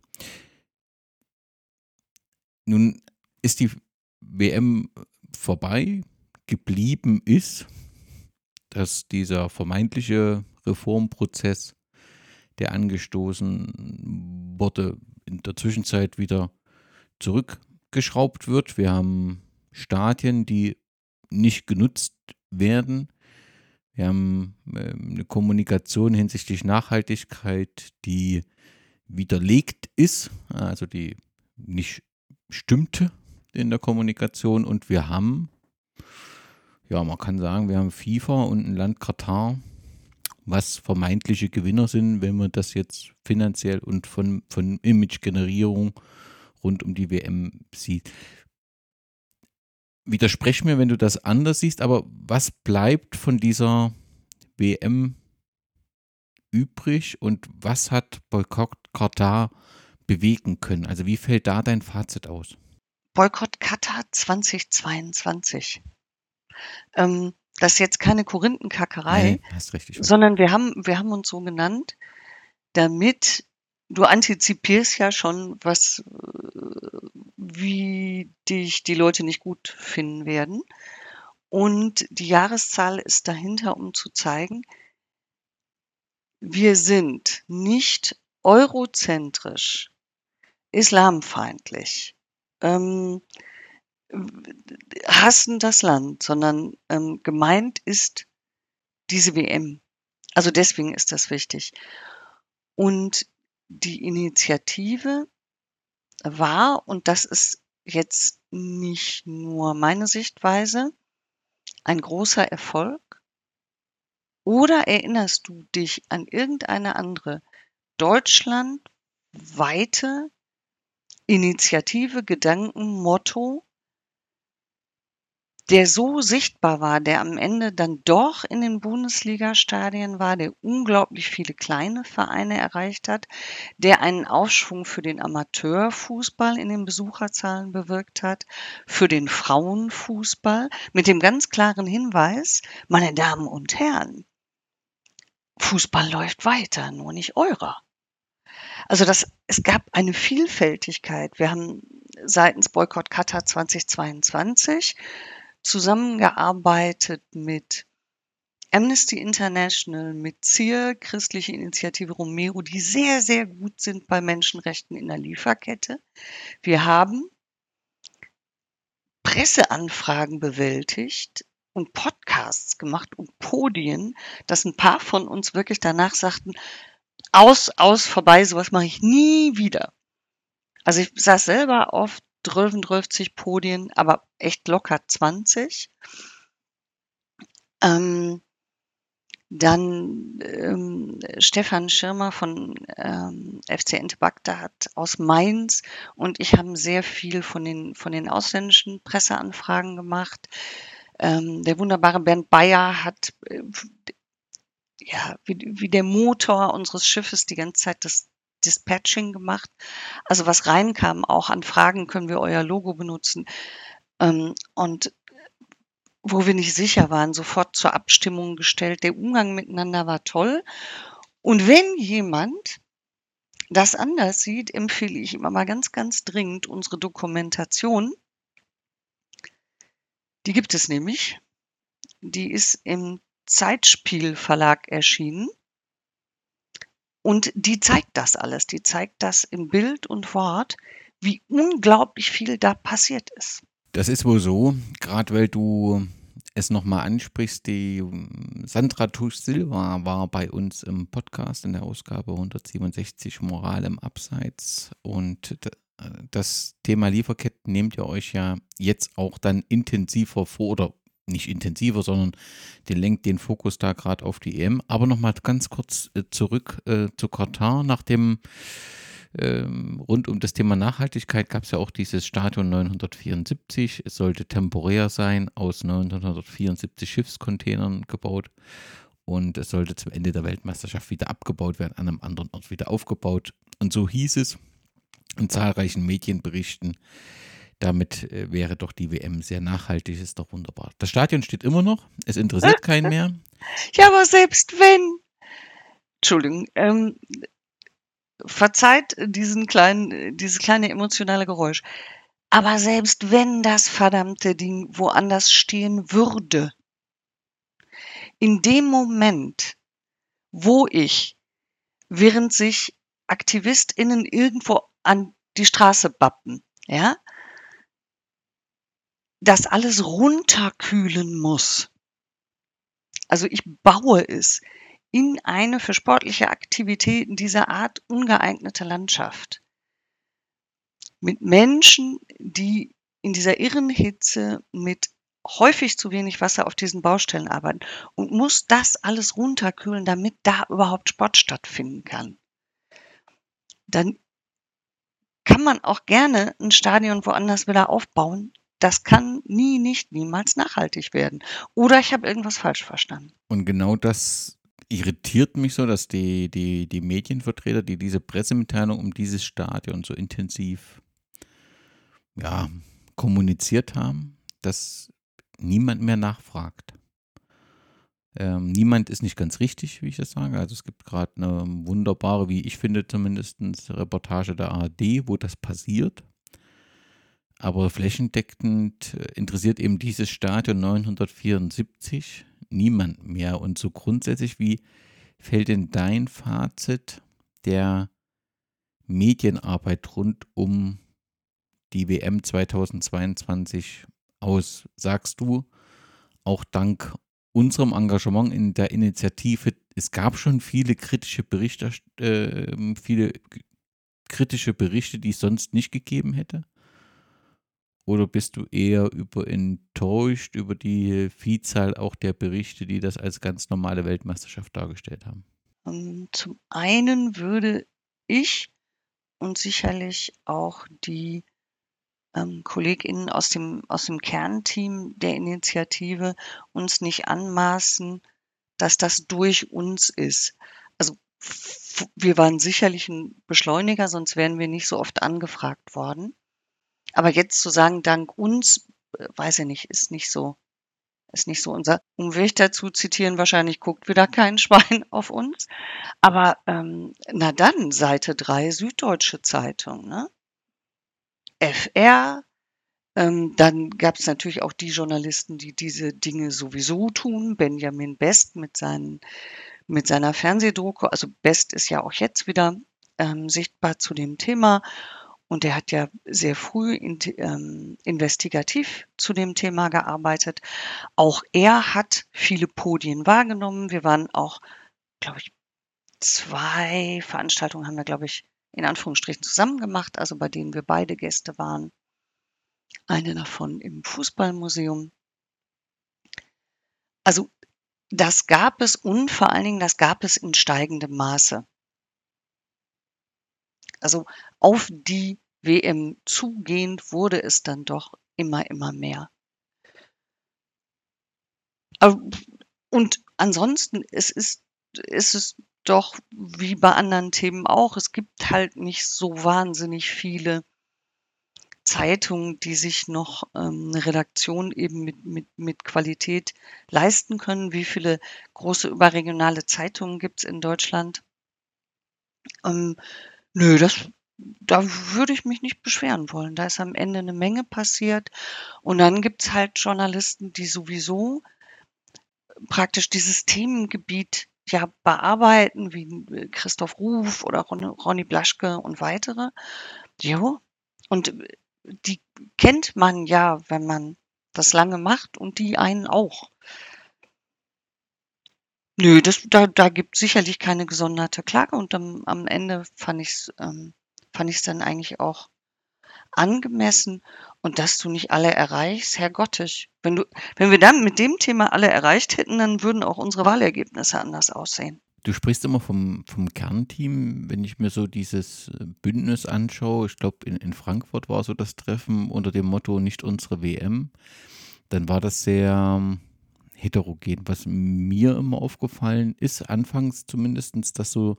Nun ist die WM vorbei, geblieben ist, dass dieser vermeintliche Reformprozess, der angestoßen wurde, in der Zwischenzeit wieder zurückgeschraubt wird. Wir haben Stadien, die nicht genutzt werden. Wir haben ähm, eine Kommunikation hinsichtlich Nachhaltigkeit, die widerlegt ist, also die nicht stimmte in der Kommunikation. Und wir haben, ja, man kann sagen, wir haben FIFA und ein Land Katar, was vermeintliche Gewinner sind, wenn man das jetzt finanziell und von, von Imagegenerierung rund um die WM sieht widersprech mir, wenn du das anders siehst, aber was bleibt von dieser WM übrig und was hat Boykott Katar bewegen können? Also wie fällt da dein Fazit aus? Boykott Katar 2022. Ähm, das ist jetzt keine Korinthenkackerei, nee, sondern wir haben, wir haben uns so genannt, damit du antizipierst ja schon, was, wie dich die Leute nicht gut finden werden. Und die Jahreszahl ist dahinter, um zu zeigen, wir sind nicht eurozentrisch, islamfeindlich, ähm, hassen das Land, sondern ähm, gemeint ist diese WM. Also deswegen ist das wichtig. Und die Initiative war, und das ist jetzt nicht nur meine Sichtweise, ein großer Erfolg. Oder erinnerst du dich an irgendeine andere deutschlandweite Initiative, Gedanken, Motto, der so sichtbar war, der am Ende dann doch in den Bundesliga-Stadien war, der unglaublich viele kleine Vereine erreicht hat, der einen Aufschwung für den Amateurfußball in den Besucherzahlen bewirkt hat, für den Frauenfußball, mit dem ganz klaren Hinweis, meine Damen und Herren, Fußball läuft weiter, nur nicht eurer. Also das, es gab eine Vielfältigkeit. Wir haben seitens Boykott Qatar 2022 zusammengearbeitet mit Amnesty International, mit ZIR, Christliche Initiative Romero, die sehr, sehr gut sind bei Menschenrechten in der Lieferkette. Wir haben Presseanfragen bewältigt und Podcasts gemacht und Podien, dass ein paar von uns wirklich danach sagten, aus, aus, vorbei, sowas mache ich nie wieder. Also ich saß selber oft 12 Podien, aber echt locker 20. Ähm, dann ähm, Stefan Schirmer von ähm, FC Ente Bagdad aus Mainz und ich haben sehr viel von den, von den ausländischen Presseanfragen gemacht. Ähm, der wunderbare Bernd Bayer hat äh, ja, wie, wie der Motor unseres Schiffes die ganze Zeit das Dispatching gemacht. Also was reinkam, auch an Fragen, können wir euer Logo benutzen? Ähm, und wo wir nicht sicher waren, sofort zur Abstimmung gestellt. Der Umgang miteinander war toll. Und wenn jemand das anders sieht, empfehle ich immer mal ganz, ganz dringend unsere Dokumentation. Die gibt es nämlich. Die ist im Zeitspielverlag erschienen. Und die zeigt das alles. Die zeigt das im Bild und Wort, wie unglaublich viel da passiert ist. Das ist wohl so, gerade weil du es nochmal ansprichst, die Sandra Tusch Silva war bei uns im Podcast in der Ausgabe 167 Moral im Abseits und das Thema Lieferketten nehmt ihr euch ja jetzt auch dann intensiver vor oder nicht intensiver, sondern den lenkt den Fokus da gerade auf die EM. Aber nochmal ganz kurz äh, zurück äh, zu Katar. Nach dem ähm, rund um das Thema Nachhaltigkeit gab es ja auch dieses Stadion 974. Es sollte temporär sein, aus 974 Schiffscontainern gebaut. Und es sollte zum Ende der Weltmeisterschaft wieder abgebaut werden, an einem anderen Ort wieder aufgebaut. Und so hieß es in zahlreichen Medienberichten, damit äh, wäre doch die WM sehr nachhaltig, ist doch wunderbar. Das Stadion steht immer noch, es interessiert keinen mehr. Ja, aber selbst wenn, Entschuldigung, ähm, verzeiht diesen kleinen, dieses kleine emotionale Geräusch. Aber selbst wenn das verdammte Ding woanders stehen würde, in dem Moment, wo ich, während sich AktivistInnen irgendwo an die Straße bappen, ja, das alles runterkühlen muss. Also ich baue es in eine für sportliche Aktivitäten dieser Art ungeeignete Landschaft. Mit Menschen, die in dieser irren Hitze mit häufig zu wenig Wasser auf diesen Baustellen arbeiten und muss das alles runterkühlen, damit da überhaupt Sport stattfinden kann. Dann kann man auch gerne ein Stadion woanders wieder aufbauen, das kann nie, nicht, niemals nachhaltig werden. Oder ich habe irgendwas falsch verstanden. Und genau das irritiert mich so, dass die, die, die Medienvertreter, die diese Pressemitteilung um dieses Stadion so intensiv ja, kommuniziert haben, dass niemand mehr nachfragt. Ähm, niemand ist nicht ganz richtig, wie ich das sage. Also es gibt gerade eine wunderbare, wie ich finde zumindest, Reportage der ARD, wo das passiert. Aber flächendeckend äh, interessiert eben dieses Stadion 974 niemand mehr. Und so grundsätzlich, wie fällt denn dein Fazit der Medienarbeit rund um die WM 2022 aus? Sagst du, auch dank unserem Engagement in der Initiative, es gab schon viele kritische Berichte, äh, viele kritische Berichte, die es sonst nicht gegeben hätte? Oder bist du eher über enttäuscht über die Vielzahl auch der Berichte, die das als ganz normale Weltmeisterschaft dargestellt haben? Ähm, zum einen würde ich und sicherlich auch die ähm, KollegInnen aus dem, aus dem Kernteam der Initiative uns nicht anmaßen, dass das durch uns ist. Also wir waren sicherlich ein Beschleuniger, sonst wären wir nicht so oft angefragt worden. Aber jetzt zu sagen, dank uns, äh, weiß ich nicht, ist nicht so. Ist nicht so unser, um Wächter zu zitieren, wahrscheinlich guckt wieder kein Schwein auf uns. Aber ähm, na dann, Seite 3, Süddeutsche Zeitung, ne? FR, ähm, dann gab es natürlich auch die Journalisten, die diese Dinge sowieso tun. Benjamin Best mit, seinen, mit seiner Fernsehdoku. Also Best ist ja auch jetzt wieder ähm, sichtbar zu dem Thema. Und er hat ja sehr früh in, ähm, investigativ zu dem Thema gearbeitet. Auch er hat viele Podien wahrgenommen. Wir waren auch, glaube ich, zwei Veranstaltungen haben wir, glaube ich, in Anführungsstrichen zusammen gemacht, also bei denen wir beide Gäste waren. Eine davon im Fußballmuseum. Also das gab es und vor allen Dingen, das gab es in steigendem Maße. Also auf die WM zugehend wurde es dann doch immer, immer mehr. Und ansonsten, es ist, es doch wie bei anderen Themen auch, es gibt halt nicht so wahnsinnig viele Zeitungen, die sich noch ähm, eine Redaktion eben mit, mit, mit Qualität leisten können. Wie viele große überregionale Zeitungen gibt es in Deutschland? Ähm, nö, das, da würde ich mich nicht beschweren wollen. Da ist am Ende eine Menge passiert. Und dann gibt es halt Journalisten, die sowieso praktisch dieses Themengebiet ja bearbeiten, wie äh, Christoph Ruf oder Ronny Blaschke und weitere. Jo. Und äh, die kennt man ja, wenn man das lange macht und die einen auch. Nö, das, da, da gibt es sicherlich keine gesonderte Klage und am, am Ende fand ich es ähm, fand ich's dann eigentlich auch angemessen und dass du nicht alle erreichst, herrgottig. Wenn du, wenn wir dann mit dem Thema alle erreicht hätten, dann würden auch unsere Wahlergebnisse anders aussehen. Du sprichst immer vom, vom Kernteam, wenn ich mir so dieses äh, Bündnis anschaue. Ich glaube, in, in Frankfurt war so das Treffen unter dem Motto Nicht unsere WM. Dann war das sehr ähm, heterogen. Was mir immer aufgefallen ist, anfangs zumindest, dass so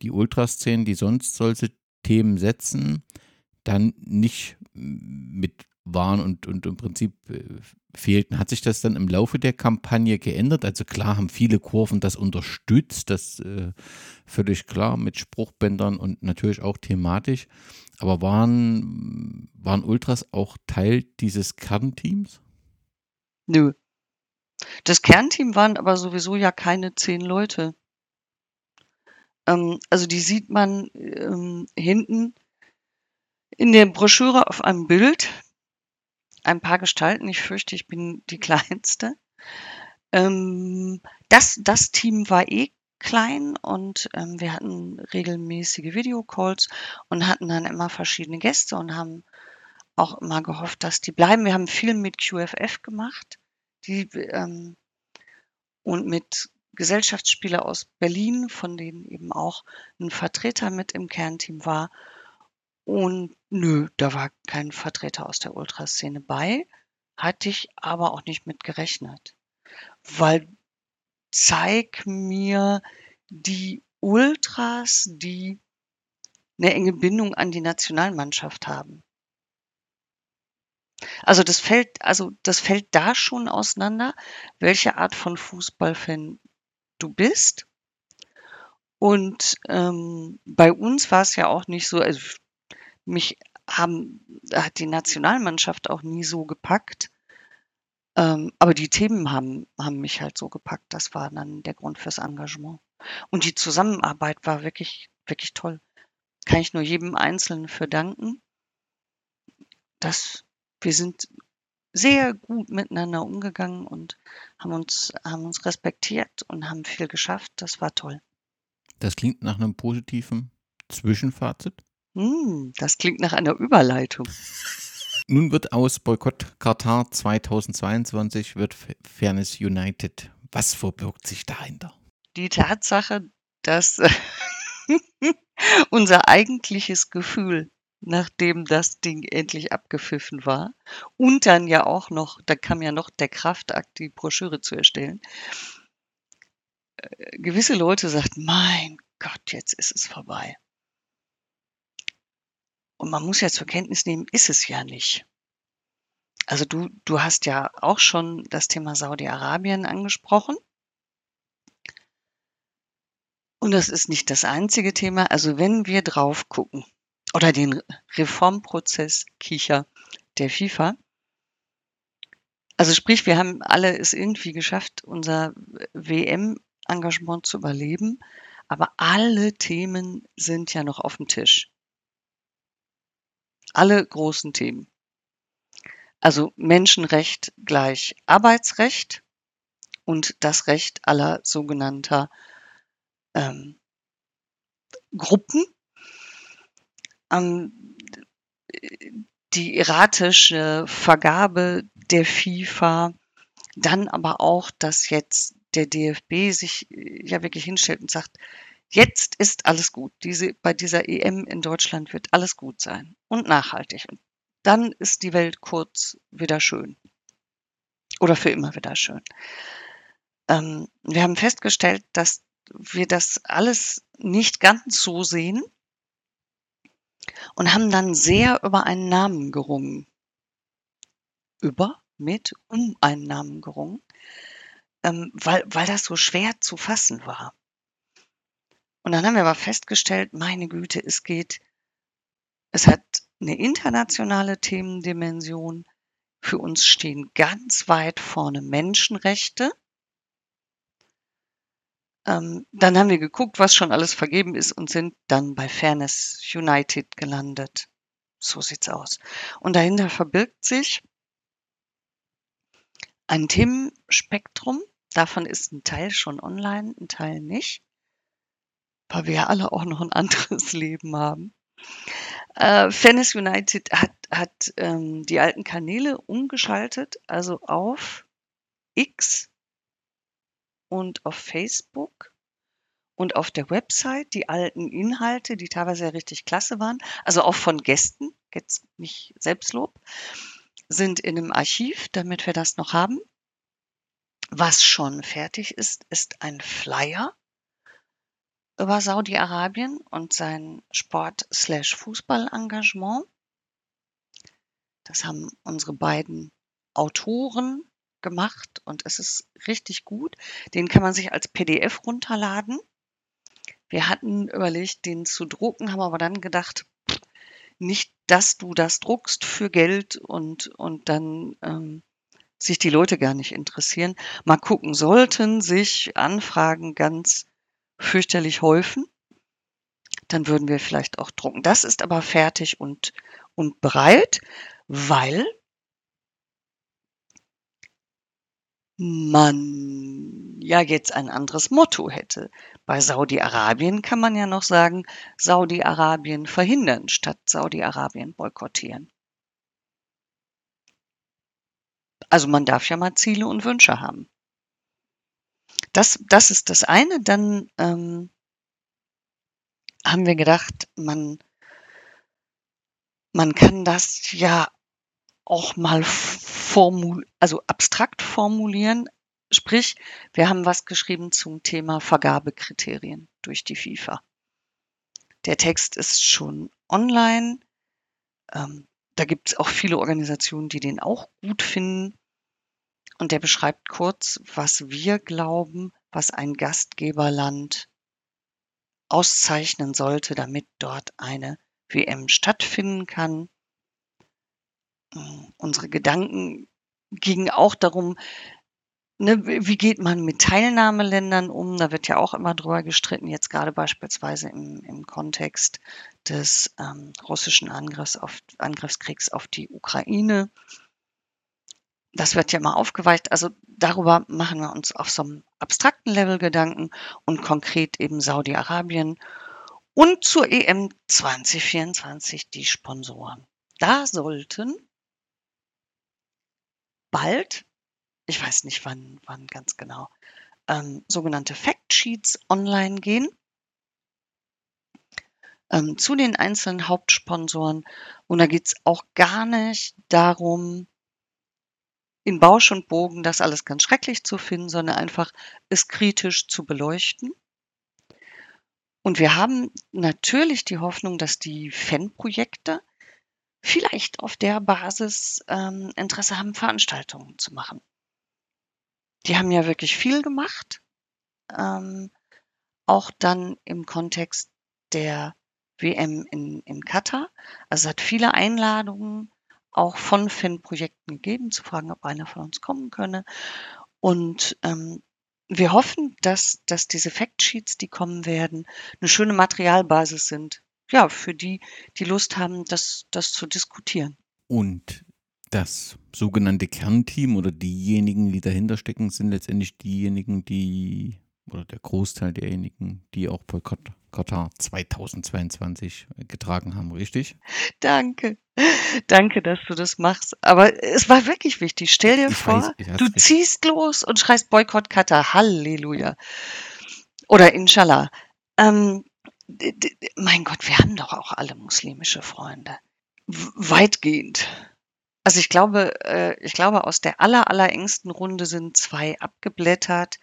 die Ultraszenen, die sonst solche Themen setzen, dann nicht mit waren und, und im Prinzip äh, fehlten. Hat sich das dann im Laufe der Kampagne geändert? Also klar haben viele Kurven das unterstützt, das äh, völlig klar mit Spruchbändern und natürlich auch thematisch. Aber waren, waren Ultras auch Teil dieses Kernteams? Nö. Das Kernteam waren aber sowieso ja keine zehn Leute. Ähm, also die sieht man ähm, hinten in der Broschüre auf einem Bild ein paar Gestalten. Ich fürchte, ich bin die kleinste. Ähm, das, das Team war eh klein und ähm, wir hatten regelmäßige Videocalls und hatten dann immer verschiedene Gäste und haben auch immer gehofft, dass die bleiben. Wir haben viel mit QFF gemacht die, ähm, und mit Gesellschaftsspieler aus Berlin, von denen eben auch ein Vertreter mit im Kernteam war. Und nö, da war kein Vertreter aus der Ultraszene bei, hatte ich aber auch nicht mit gerechnet. Weil zeig mir die Ultras, die eine enge Bindung an die Nationalmannschaft haben. Also das fällt, also das fällt da schon auseinander, welche Art von Fußballfan du bist. Und ähm, bei uns war es ja auch nicht so, also mich haben, hat die Nationalmannschaft auch nie so gepackt. Ähm, aber die Themen haben, haben mich halt so gepackt. Das war dann der Grund fürs Engagement. Und die Zusammenarbeit war wirklich, wirklich toll. Kann ich nur jedem Einzelnen für danken. das, wir sind sehr gut miteinander umgegangen und haben uns, haben uns respektiert und haben viel geschafft. Das war toll. Das klingt nach einem positiven Zwischenfazit. Hm, das klingt nach einer Überleitung. Nun wird aus Boykott Katar 2022 wird Fairness United. Was verbirgt sich dahinter? Die Tatsache, dass unser eigentliches Gefühl, nachdem das Ding endlich abgepfiffen war und dann ja auch noch, da kam ja noch der Kraftakt, die Broschüre zu erstellen. Äh, gewisse Leute sagten, mein Gott, jetzt ist es vorbei. Und man muss ja zur Kenntnis nehmen, ist es ja nicht. Also du, du hast ja auch schon das Thema Saudi-Arabien angesprochen. Und das ist nicht das einzige Thema. Also wenn wir drauf gucken oder den Reformprozess Kicher der FIFA, also sprich, wir haben alle es irgendwie geschafft, unser WM-Engagement zu überleben, aber alle Themen sind ja noch auf dem Tisch. Alle großen Themen. Also Menschenrecht gleich Arbeitsrecht und das Recht aller sogenannter ähm, Gruppen. Ähm, die erratische Vergabe der FIFA, dann aber auch, dass jetzt der DFB sich äh, ja wirklich hinstellt und sagt, jetzt ist alles gut. Diese, bei dieser EM in Deutschland wird alles gut sein und nachhaltig. Und dann ist die Welt kurz wieder schön. Oder für immer wieder schön. Ähm, wir haben festgestellt, dass wir das alles nicht ganz so sehen und haben dann sehr über einen Namen gerungen. Über, mit, um einen Namen gerungen, ähm, weil, weil das so schwer zu fassen war. Und dann haben wir aber festgestellt, meine Güte, es geht, es hat eine internationale Themendimension. Für uns stehen ganz weit vorne Menschenrechte. Ähm, dann haben wir geguckt, was schon alles vergeben ist und sind dann bei Fairness United gelandet. So sieht's aus. Und dahinter verbirgt sich ein Themenspektrum. Davon ist ein Teil schon online, ein Teil nicht. Weil wir ja alle auch noch ein anderes Leben haben. Äh, Fairness United hat, hat ähm, die alten Kanäle umgeschaltet, also auf X und auf Facebook und auf der Website die alten Inhalte, die teilweise ja richtig klasse waren, also auch von Gästen, jetzt nicht Selbstlob, sind in einem Archiv, damit wir das noch haben. Was schon fertig ist, ist ein Flyer über Saudi-Arabien und sein Sport-Fußball-Engagement. Das haben unsere beiden Autoren gemacht und es ist richtig gut. Den kann man sich als PDF runterladen. Wir hatten überlegt, den zu drucken, haben aber dann gedacht, nicht, dass du das druckst für Geld und, und dann ähm, sich die Leute gar nicht interessieren. Mal gucken, sollten sich Anfragen ganz fürchterlich häufen, dann würden wir vielleicht auch drucken. Das ist aber fertig und, und bereit, weil man ja jetzt ein anderes Motto hätte. Bei Saudi-Arabien kann man ja noch sagen, Saudi-Arabien verhindern statt Saudi-Arabien boykottieren. Also man darf ja mal Ziele und Wünsche haben. Das, das ist das eine. Dann ähm, haben wir gedacht, man, man kann das ja auch mal formul also abstrakt formulieren. Sprich, wir haben was geschrieben zum Thema Vergabekriterien durch die FIFA. Der Text ist schon online. Ähm, da gibt es auch viele Organisationen, die den auch gut finden. Und der beschreibt kurz, was wir glauben, was ein Gastgeberland auszeichnen sollte, damit dort eine WM stattfinden kann. Unsere Gedanken gingen auch darum, ne, wie geht man mit Teilnahmeländern um? Da wird ja auch immer drüber gestritten, jetzt gerade beispielsweise im, im Kontext des ähm, russischen Angriffs auf, Angriffskriegs auf die Ukraine. Das wird ja mal aufgeweicht. Also darüber machen wir uns auf so einem abstrakten Level Gedanken und konkret eben Saudi-Arabien und zur EM 2024 die Sponsoren. Da sollten bald ich weiß nicht wann wann ganz genau, ähm, sogenannte Factsheets online gehen ähm, zu den einzelnen Hauptsponsoren. Und da geht es auch gar nicht darum in Bausch und Bogen das alles ganz schrecklich zu finden, sondern einfach es kritisch zu beleuchten. Und wir haben natürlich die Hoffnung, dass die Fanprojekte vielleicht auf der Basis ähm, Interesse haben, Veranstaltungen zu machen. Die haben ja wirklich viel gemacht, ähm, auch dann im Kontext der WM in, in Katar. Also es hat viele Einladungen auch von Fanprojekten gegeben, zu fragen, ob einer von uns kommen könne. Und ähm, wir hoffen, dass, dass diese Factsheets, die kommen werden, eine schöne Materialbasis sind, ja, für die, die Lust haben, das, das zu diskutieren. Und das sogenannte Kernteam oder diejenigen, die dahinter stecken, sind letztendlich diejenigen, die oder der Großteil derjenigen, die auch Boykott Katar 2022 getragen haben, richtig? Danke. Danke, dass du das machst. Aber es war wirklich wichtig. Stell dir ich vor, weiß, du ziehst los und schreist Boykott Katar. Halleluja. Oder Inshallah. Ähm, mein Gott, wir haben doch auch alle muslimische Freunde. Weitgehend. Also ich glaube, äh, ich glaube, aus der aller, allerengsten Runde sind zwei abgeblättert,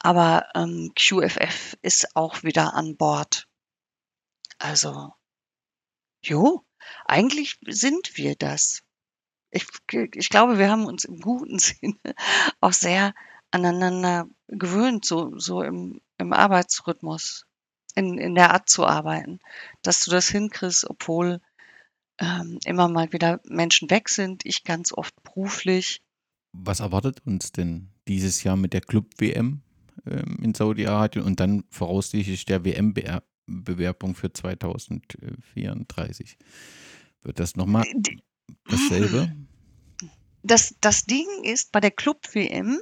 aber ähm, QFF ist auch wieder an Bord. Also, jo, eigentlich sind wir das. Ich, ich glaube, wir haben uns im guten Sinne auch sehr aneinander gewöhnt, so, so im, im Arbeitsrhythmus, in, in der Art zu arbeiten, dass du das hinkriegst, obwohl ähm, immer mal wieder Menschen weg sind, ich ganz oft beruflich. Was erwartet uns denn dieses Jahr mit der Club-WM ähm, in Saudi-Arabien und dann voraussichtlich der WM-Bewerbung für 2034? Wird das nochmal dasselbe? Das, das Ding ist, bei der Club-WM,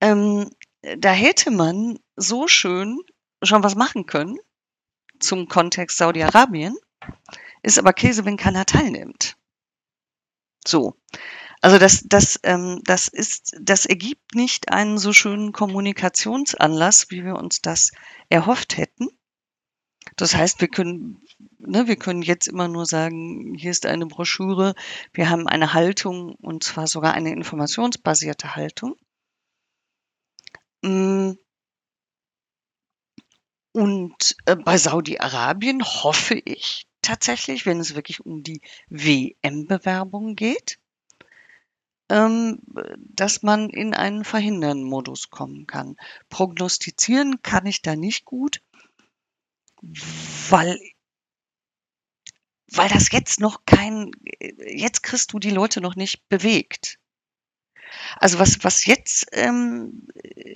ähm, da hätte man so schön schon was machen können zum Kontext Saudi-Arabien. Ist aber Käse, wenn keiner teilnimmt. So. Also das, das, ähm, das ist, das ergibt nicht einen so schönen Kommunikationsanlass, wie wir uns das erhofft hätten. Das heißt, wir können, ne, wir können jetzt immer nur sagen, hier ist eine Broschüre, wir haben eine Haltung und zwar sogar eine informationsbasierte Haltung. Mm. Und äh, bei Saudi-Arabien hoffe ich, tatsächlich, wenn es wirklich um die WM-Bewerbung geht, ähm, dass man in einen verhindern Modus kommen kann. Prognostizieren kann ich da nicht gut, weil weil das jetzt noch kein, jetzt kriegst du die Leute noch nicht bewegt. Also was, was jetzt ähm,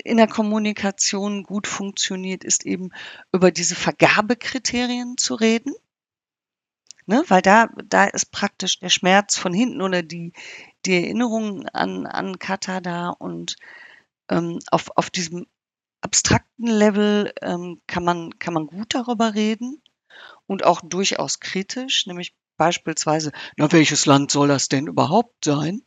in der Kommunikation gut funktioniert, ist eben über diese Vergabekriterien zu reden. Ne? Weil da, da ist praktisch der Schmerz von hinten oder die, die Erinnerung an, an Katar da und ähm, auf, auf diesem abstrakten Level ähm, kann, man, kann man gut darüber reden und auch durchaus kritisch, nämlich beispielsweise, na, welches Land soll das denn überhaupt sein?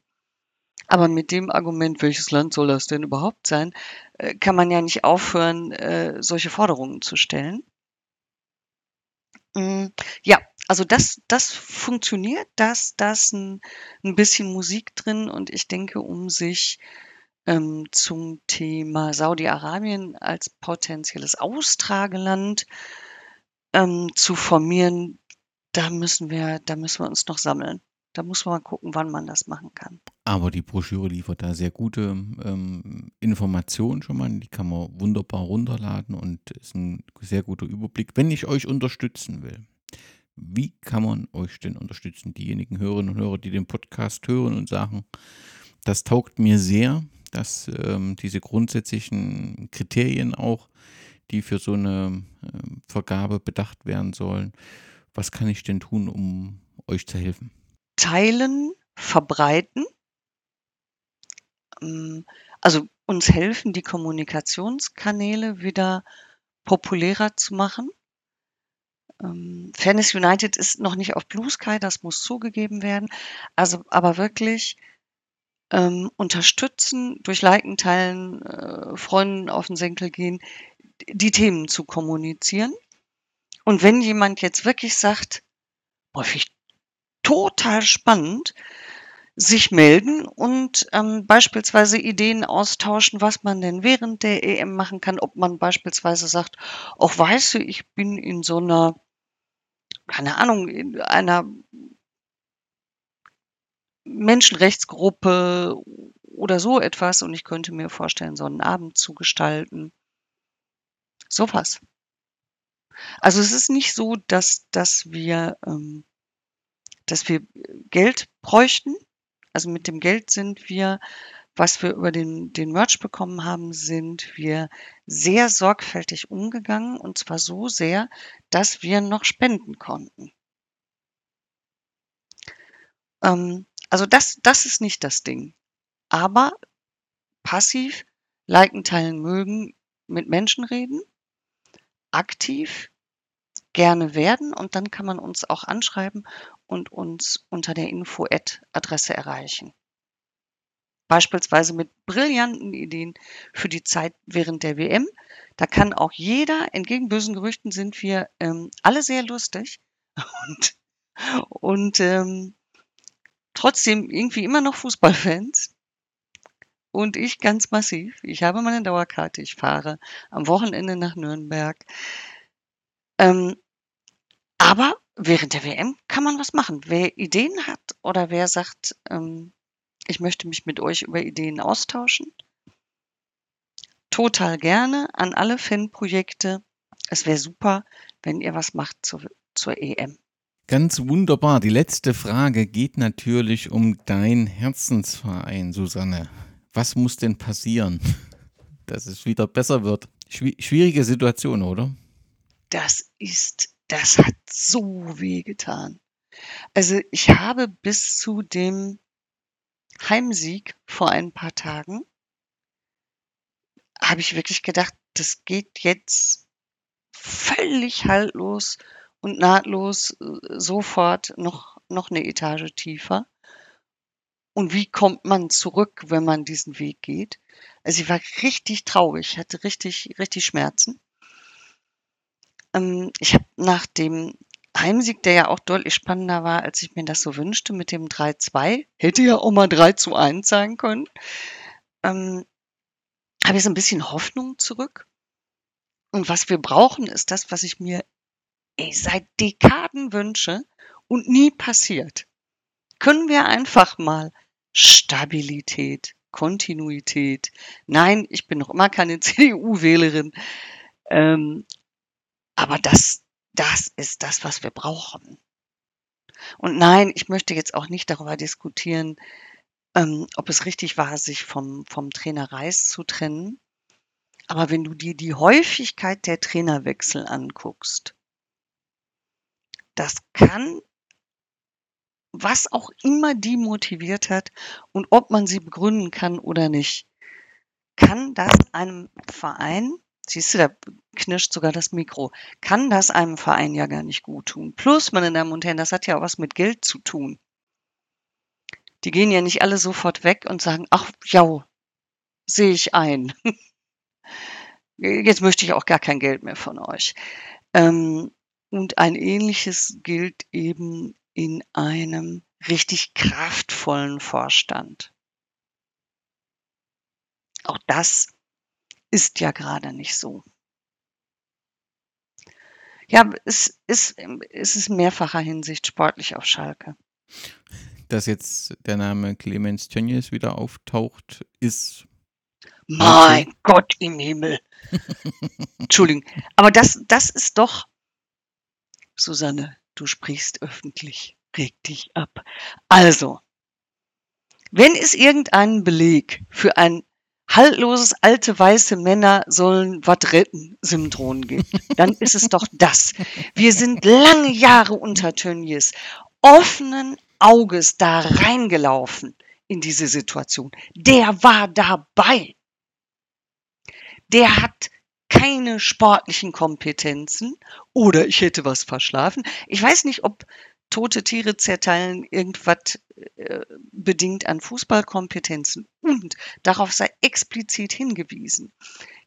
Aber mit dem Argument, welches Land soll das denn überhaupt sein, äh, kann man ja nicht aufhören, äh, solche Forderungen zu stellen. Mm, ja, also das das funktioniert, das das ein 'n bisschen Musik drin und ich denke, um sich, ähm, zum Thema Saudi-Arabien als potenzielles Austrageland, ähm, zu formieren, da müssen wir da müssen wir uns noch sammeln. Da muss man mal gucken, wann man das machen kann. Aber die Broschüre liefert da sehr gute ähm, Informationen schon mal. Die kann man wunderbar runterladen und ist ein sehr guter Überblick, wenn ich euch unterstützen will. Wie kann man euch denn unterstützen? Diejenigen Hörerinnen und Hörer, die den Podcast hören und sagen, das taugt mir sehr, dass ähm, diese grundsätzlichen Kriterien auch, die für so eine äh, Vergabe bedacht werden sollen, was kann ich denn tun, um euch zu helfen? Teilen, verbreiten. Ähm, also uns helfen, die Kommunikationskanäle wieder populärer zu machen. Ähm, Fairness United ist noch nicht auf Blue Sky, das muss zugegeben werden. Also, aber wirklich ähm, unterstützen, durch Liken, Teilen, äh, Freunden auf den Senkel gehen, die Themen zu kommunizieren. Und wenn jemand jetzt wirklich sagt, boah, ich total spannend, sich melden und ähm, beispielsweise Ideen austauschen, was man denn während der EM machen kann, ob man beispielsweise sagt, auch weißt du, ich bin in so einer, keine Ahnung, in einer Menschenrechtsgruppe oder so etwas und ich könnte mir vorstellen, so einen Abend zu gestalten. Sowas. Also es ist nicht so, dass, dass wir, ähm, dass wir Geld bräuchten. Also mit dem Geld sind wir, was wir über den, den Merch bekommen haben, sind wir sehr sorgfältig umgegangen und zwar so sehr, dass wir noch spenden konnten. Ähm, also das, das ist nicht das Ding. Aber passiv liken, teilen, mögen, mit Menschen reden, aktiv gerne werden und dann kann man uns auch anschreiben und uns unter der Info-Adresse erreichen. Beispielsweise mit brillanten Ideen für die Zeit während der WM. Da kann auch jeder, entgegen bösen Gerüchten sind wir ähm, alle sehr lustig und, und ähm, trotzdem irgendwie immer noch Fußballfans. Und ich ganz massiv. Ich habe meine Dauerkarte. Ich fahre am Wochenende nach Nürnberg. Ähm, aber während der WM kann man was machen. Wer Ideen hat oder wer sagt, ähm, ich möchte mich mit euch über Ideen austauschen, total gerne an alle Fanprojekte. Es wäre super, wenn ihr was macht zur, zur EM. Ganz wunderbar. Die letzte Frage geht natürlich um dein Herzensverein, Susanne. Was muss denn passieren, dass es wieder besser wird? Schwierige Situation, oder? Das ist, das hat so weh getan. Also ich habe bis zu dem Heimsieg vor ein paar Tagen, habe ich wirklich gedacht, das geht jetzt völlig haltlos und nahtlos äh, sofort noch, noch eine Etage tiefer. Und wie kommt man zurück, wenn man diesen Weg geht? Also ich war richtig traurig, hatte richtig, richtig Schmerzen. Ähm, ich habe nach dem Heimsieg, der ja auch deutlich spannender war, als ich mir das so wünschte, mit dem 3-2, hätte ja auch mal 3 zu 1 sein können, ähm, habe ich so ein bisschen Hoffnung zurück. Und was wir brauchen, ist das, was ich mir ich seit Dekaden wünsche und nie passiert. Können wir einfach mal Stabilität, Kontinuität. Nein, ich bin noch immer keine CDU-Wählerin. Ähm, aber das, das ist das, was wir brauchen. Und nein, ich möchte jetzt auch nicht darüber diskutieren, ähm, ob es richtig war, sich vom, vom Trainer Reis zu trennen. Aber wenn du dir die Häufigkeit der Trainerwechsel anguckst, das kann, was auch immer die motiviert hat und ob man sie begründen kann oder nicht, kann das einem Verein, siehst du, da knirscht sogar das Mikro, kann das einem Verein ja gar nicht gut tun. Plus, meine Damen und Herren, das hat ja auch was mit Geld zu tun. Die gehen ja nicht alle sofort weg und sagen, ach ja, sehe ich ein. Jetzt möchte ich auch gar kein Geld mehr von euch. Ähm, und ein ähnliches gilt eben in einem richtig kraftvollen Vorstand. Auch das ist ja gerade nicht so. Ja, es ist, es ist in mehrfacher Hinsicht sportlich auf Schalke. Dass jetzt der Name Clemens Tönnies wieder auftaucht, ist. Mein Gott im Himmel. Entschuldigung. Aber das, das ist doch Susanne, du sprichst öffentlich. Reg dich ab. Also, wenn es irgendeinen Beleg für ein haltloses alte weiße Männer sollen was retten Syndrom gibt, dann ist es doch das. Wir sind lange Jahre unter Tönnies offenen Auges da reingelaufen in diese Situation. Der war dabei. Der hat keine sportlichen Kompetenzen oder ich hätte was verschlafen. Ich weiß nicht, ob tote Tiere zerteilen irgendwas äh, bedingt an Fußballkompetenzen und darauf sei explizit hingewiesen.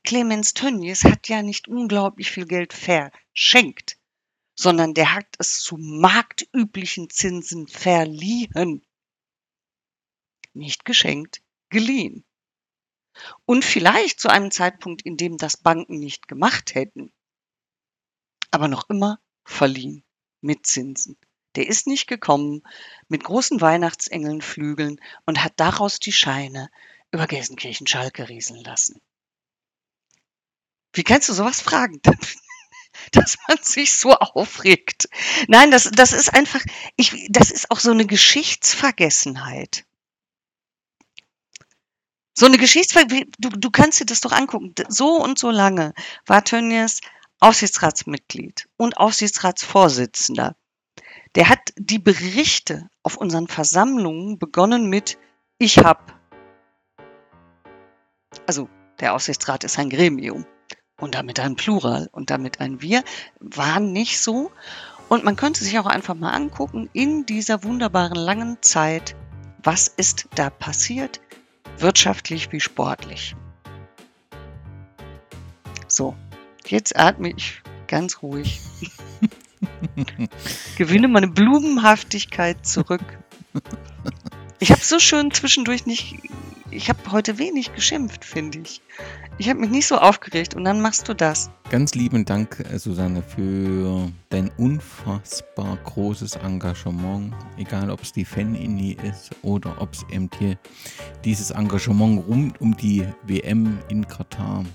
Clemens Tönnies hat ja nicht unglaublich viel Geld verschenkt, sondern der hat es zu marktüblichen Zinsen verliehen. Nicht geschenkt, geliehen. Und vielleicht zu einem Zeitpunkt, in dem das Banken nicht gemacht hätten, aber noch immer verliehen mit Zinsen. Der ist nicht gekommen mit großen Weihnachtsengelnflügeln und hat daraus die Scheine über Gelsenkirchen-Schalke rieseln lassen. Wie kannst du sowas fragen? dass man sich so aufregt. Nein, das, das ist einfach, ich, das ist auch so eine Geschichtsvergessenheit. So eine Geschichtsvergessenheit, du, du kannst dir das doch angucken. So und so lange war Tönnies Aufsichtsratsmitglied und Aufsichtsratsvorsitzender. Der hat die Berichte auf unseren Versammlungen begonnen mit Ich hab. Also der Aufsichtsrat ist ein Gremium und damit ein Plural und damit ein Wir war nicht so. Und man könnte sich auch einfach mal angucken in dieser wunderbaren langen Zeit, was ist da passiert, wirtschaftlich wie sportlich. So, jetzt atme ich ganz ruhig. Gewinne meine Blumenhaftigkeit zurück. Ich habe so schön zwischendurch nicht. Ich habe heute wenig geschimpft, finde ich. Ich habe mich nicht so aufgeregt und dann machst du das. Ganz lieben Dank, äh, Susanne, für dein unfassbar großes Engagement. Egal, ob es die Fan-Inni ist oder ob es eben hier dieses Engagement rund um die WM in Katar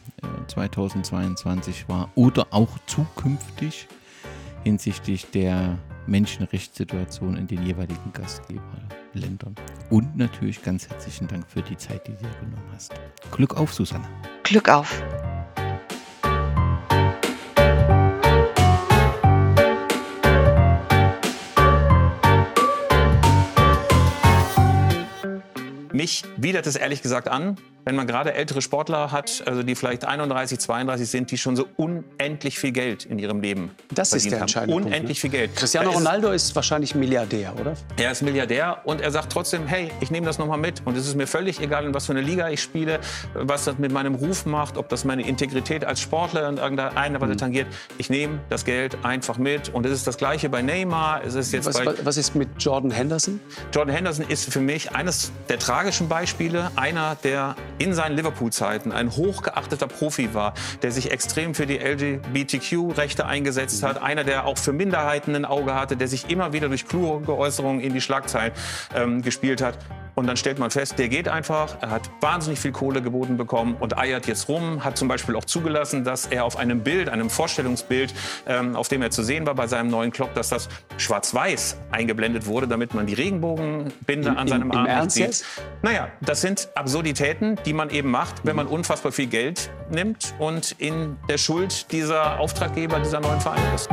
2022 äh, war oder auch zukünftig hinsichtlich der Menschenrechtssituation in den jeweiligen Gastgeberländern. Und natürlich ganz herzlichen Dank für die Zeit, die du dir genommen hast. Glück auf, Susanne. Glück auf. Mich widert es ehrlich gesagt an, wenn man gerade ältere Sportler hat, also die vielleicht 31, 32 sind, die schon so unendlich viel Geld in ihrem Leben das ist der haben. entscheidende Unendlich Punkt, ne? viel Geld. Cristiano ist, Ronaldo ist wahrscheinlich Milliardär, oder? Er ist Milliardär und er sagt trotzdem, hey, ich nehme das nochmal mit. Und es ist mir völlig egal, in was für eine Liga ich spiele, was das mit meinem Ruf macht, ob das meine Integrität als Sportler in irgendeiner Weise mhm. tangiert. Ich nehme das Geld einfach mit. Und es ist das Gleiche bei Neymar. Es ist jetzt was, bei was ist mit Jordan Henderson? Jordan Henderson ist für mich eines der tragischen Beispiele. Einer, der in seinen Liverpool-Zeiten ein hochgeachteter Profi war, der sich extrem für die LGBTQ-Rechte eingesetzt hat. Einer, der auch für Minderheiten ein Auge hatte, der sich immer wieder durch kluge Äußerungen in die Schlagzeilen ähm, gespielt hat. Und dann stellt man fest, der geht einfach, er hat wahnsinnig viel Kohle geboten bekommen und eiert jetzt rum, hat zum Beispiel auch zugelassen, dass er auf einem Bild, einem Vorstellungsbild, ähm, auf dem er zu sehen war bei seinem neuen Club, dass das schwarz-weiß eingeblendet wurde, damit man die Regenbogenbinde Im, an seinem im, Arm nicht sieht. Naja, das sind Absurditäten, die man eben macht, wenn man unfassbar viel Geld nimmt und in der Schuld dieser Auftraggeber dieser neuen Vereine ist.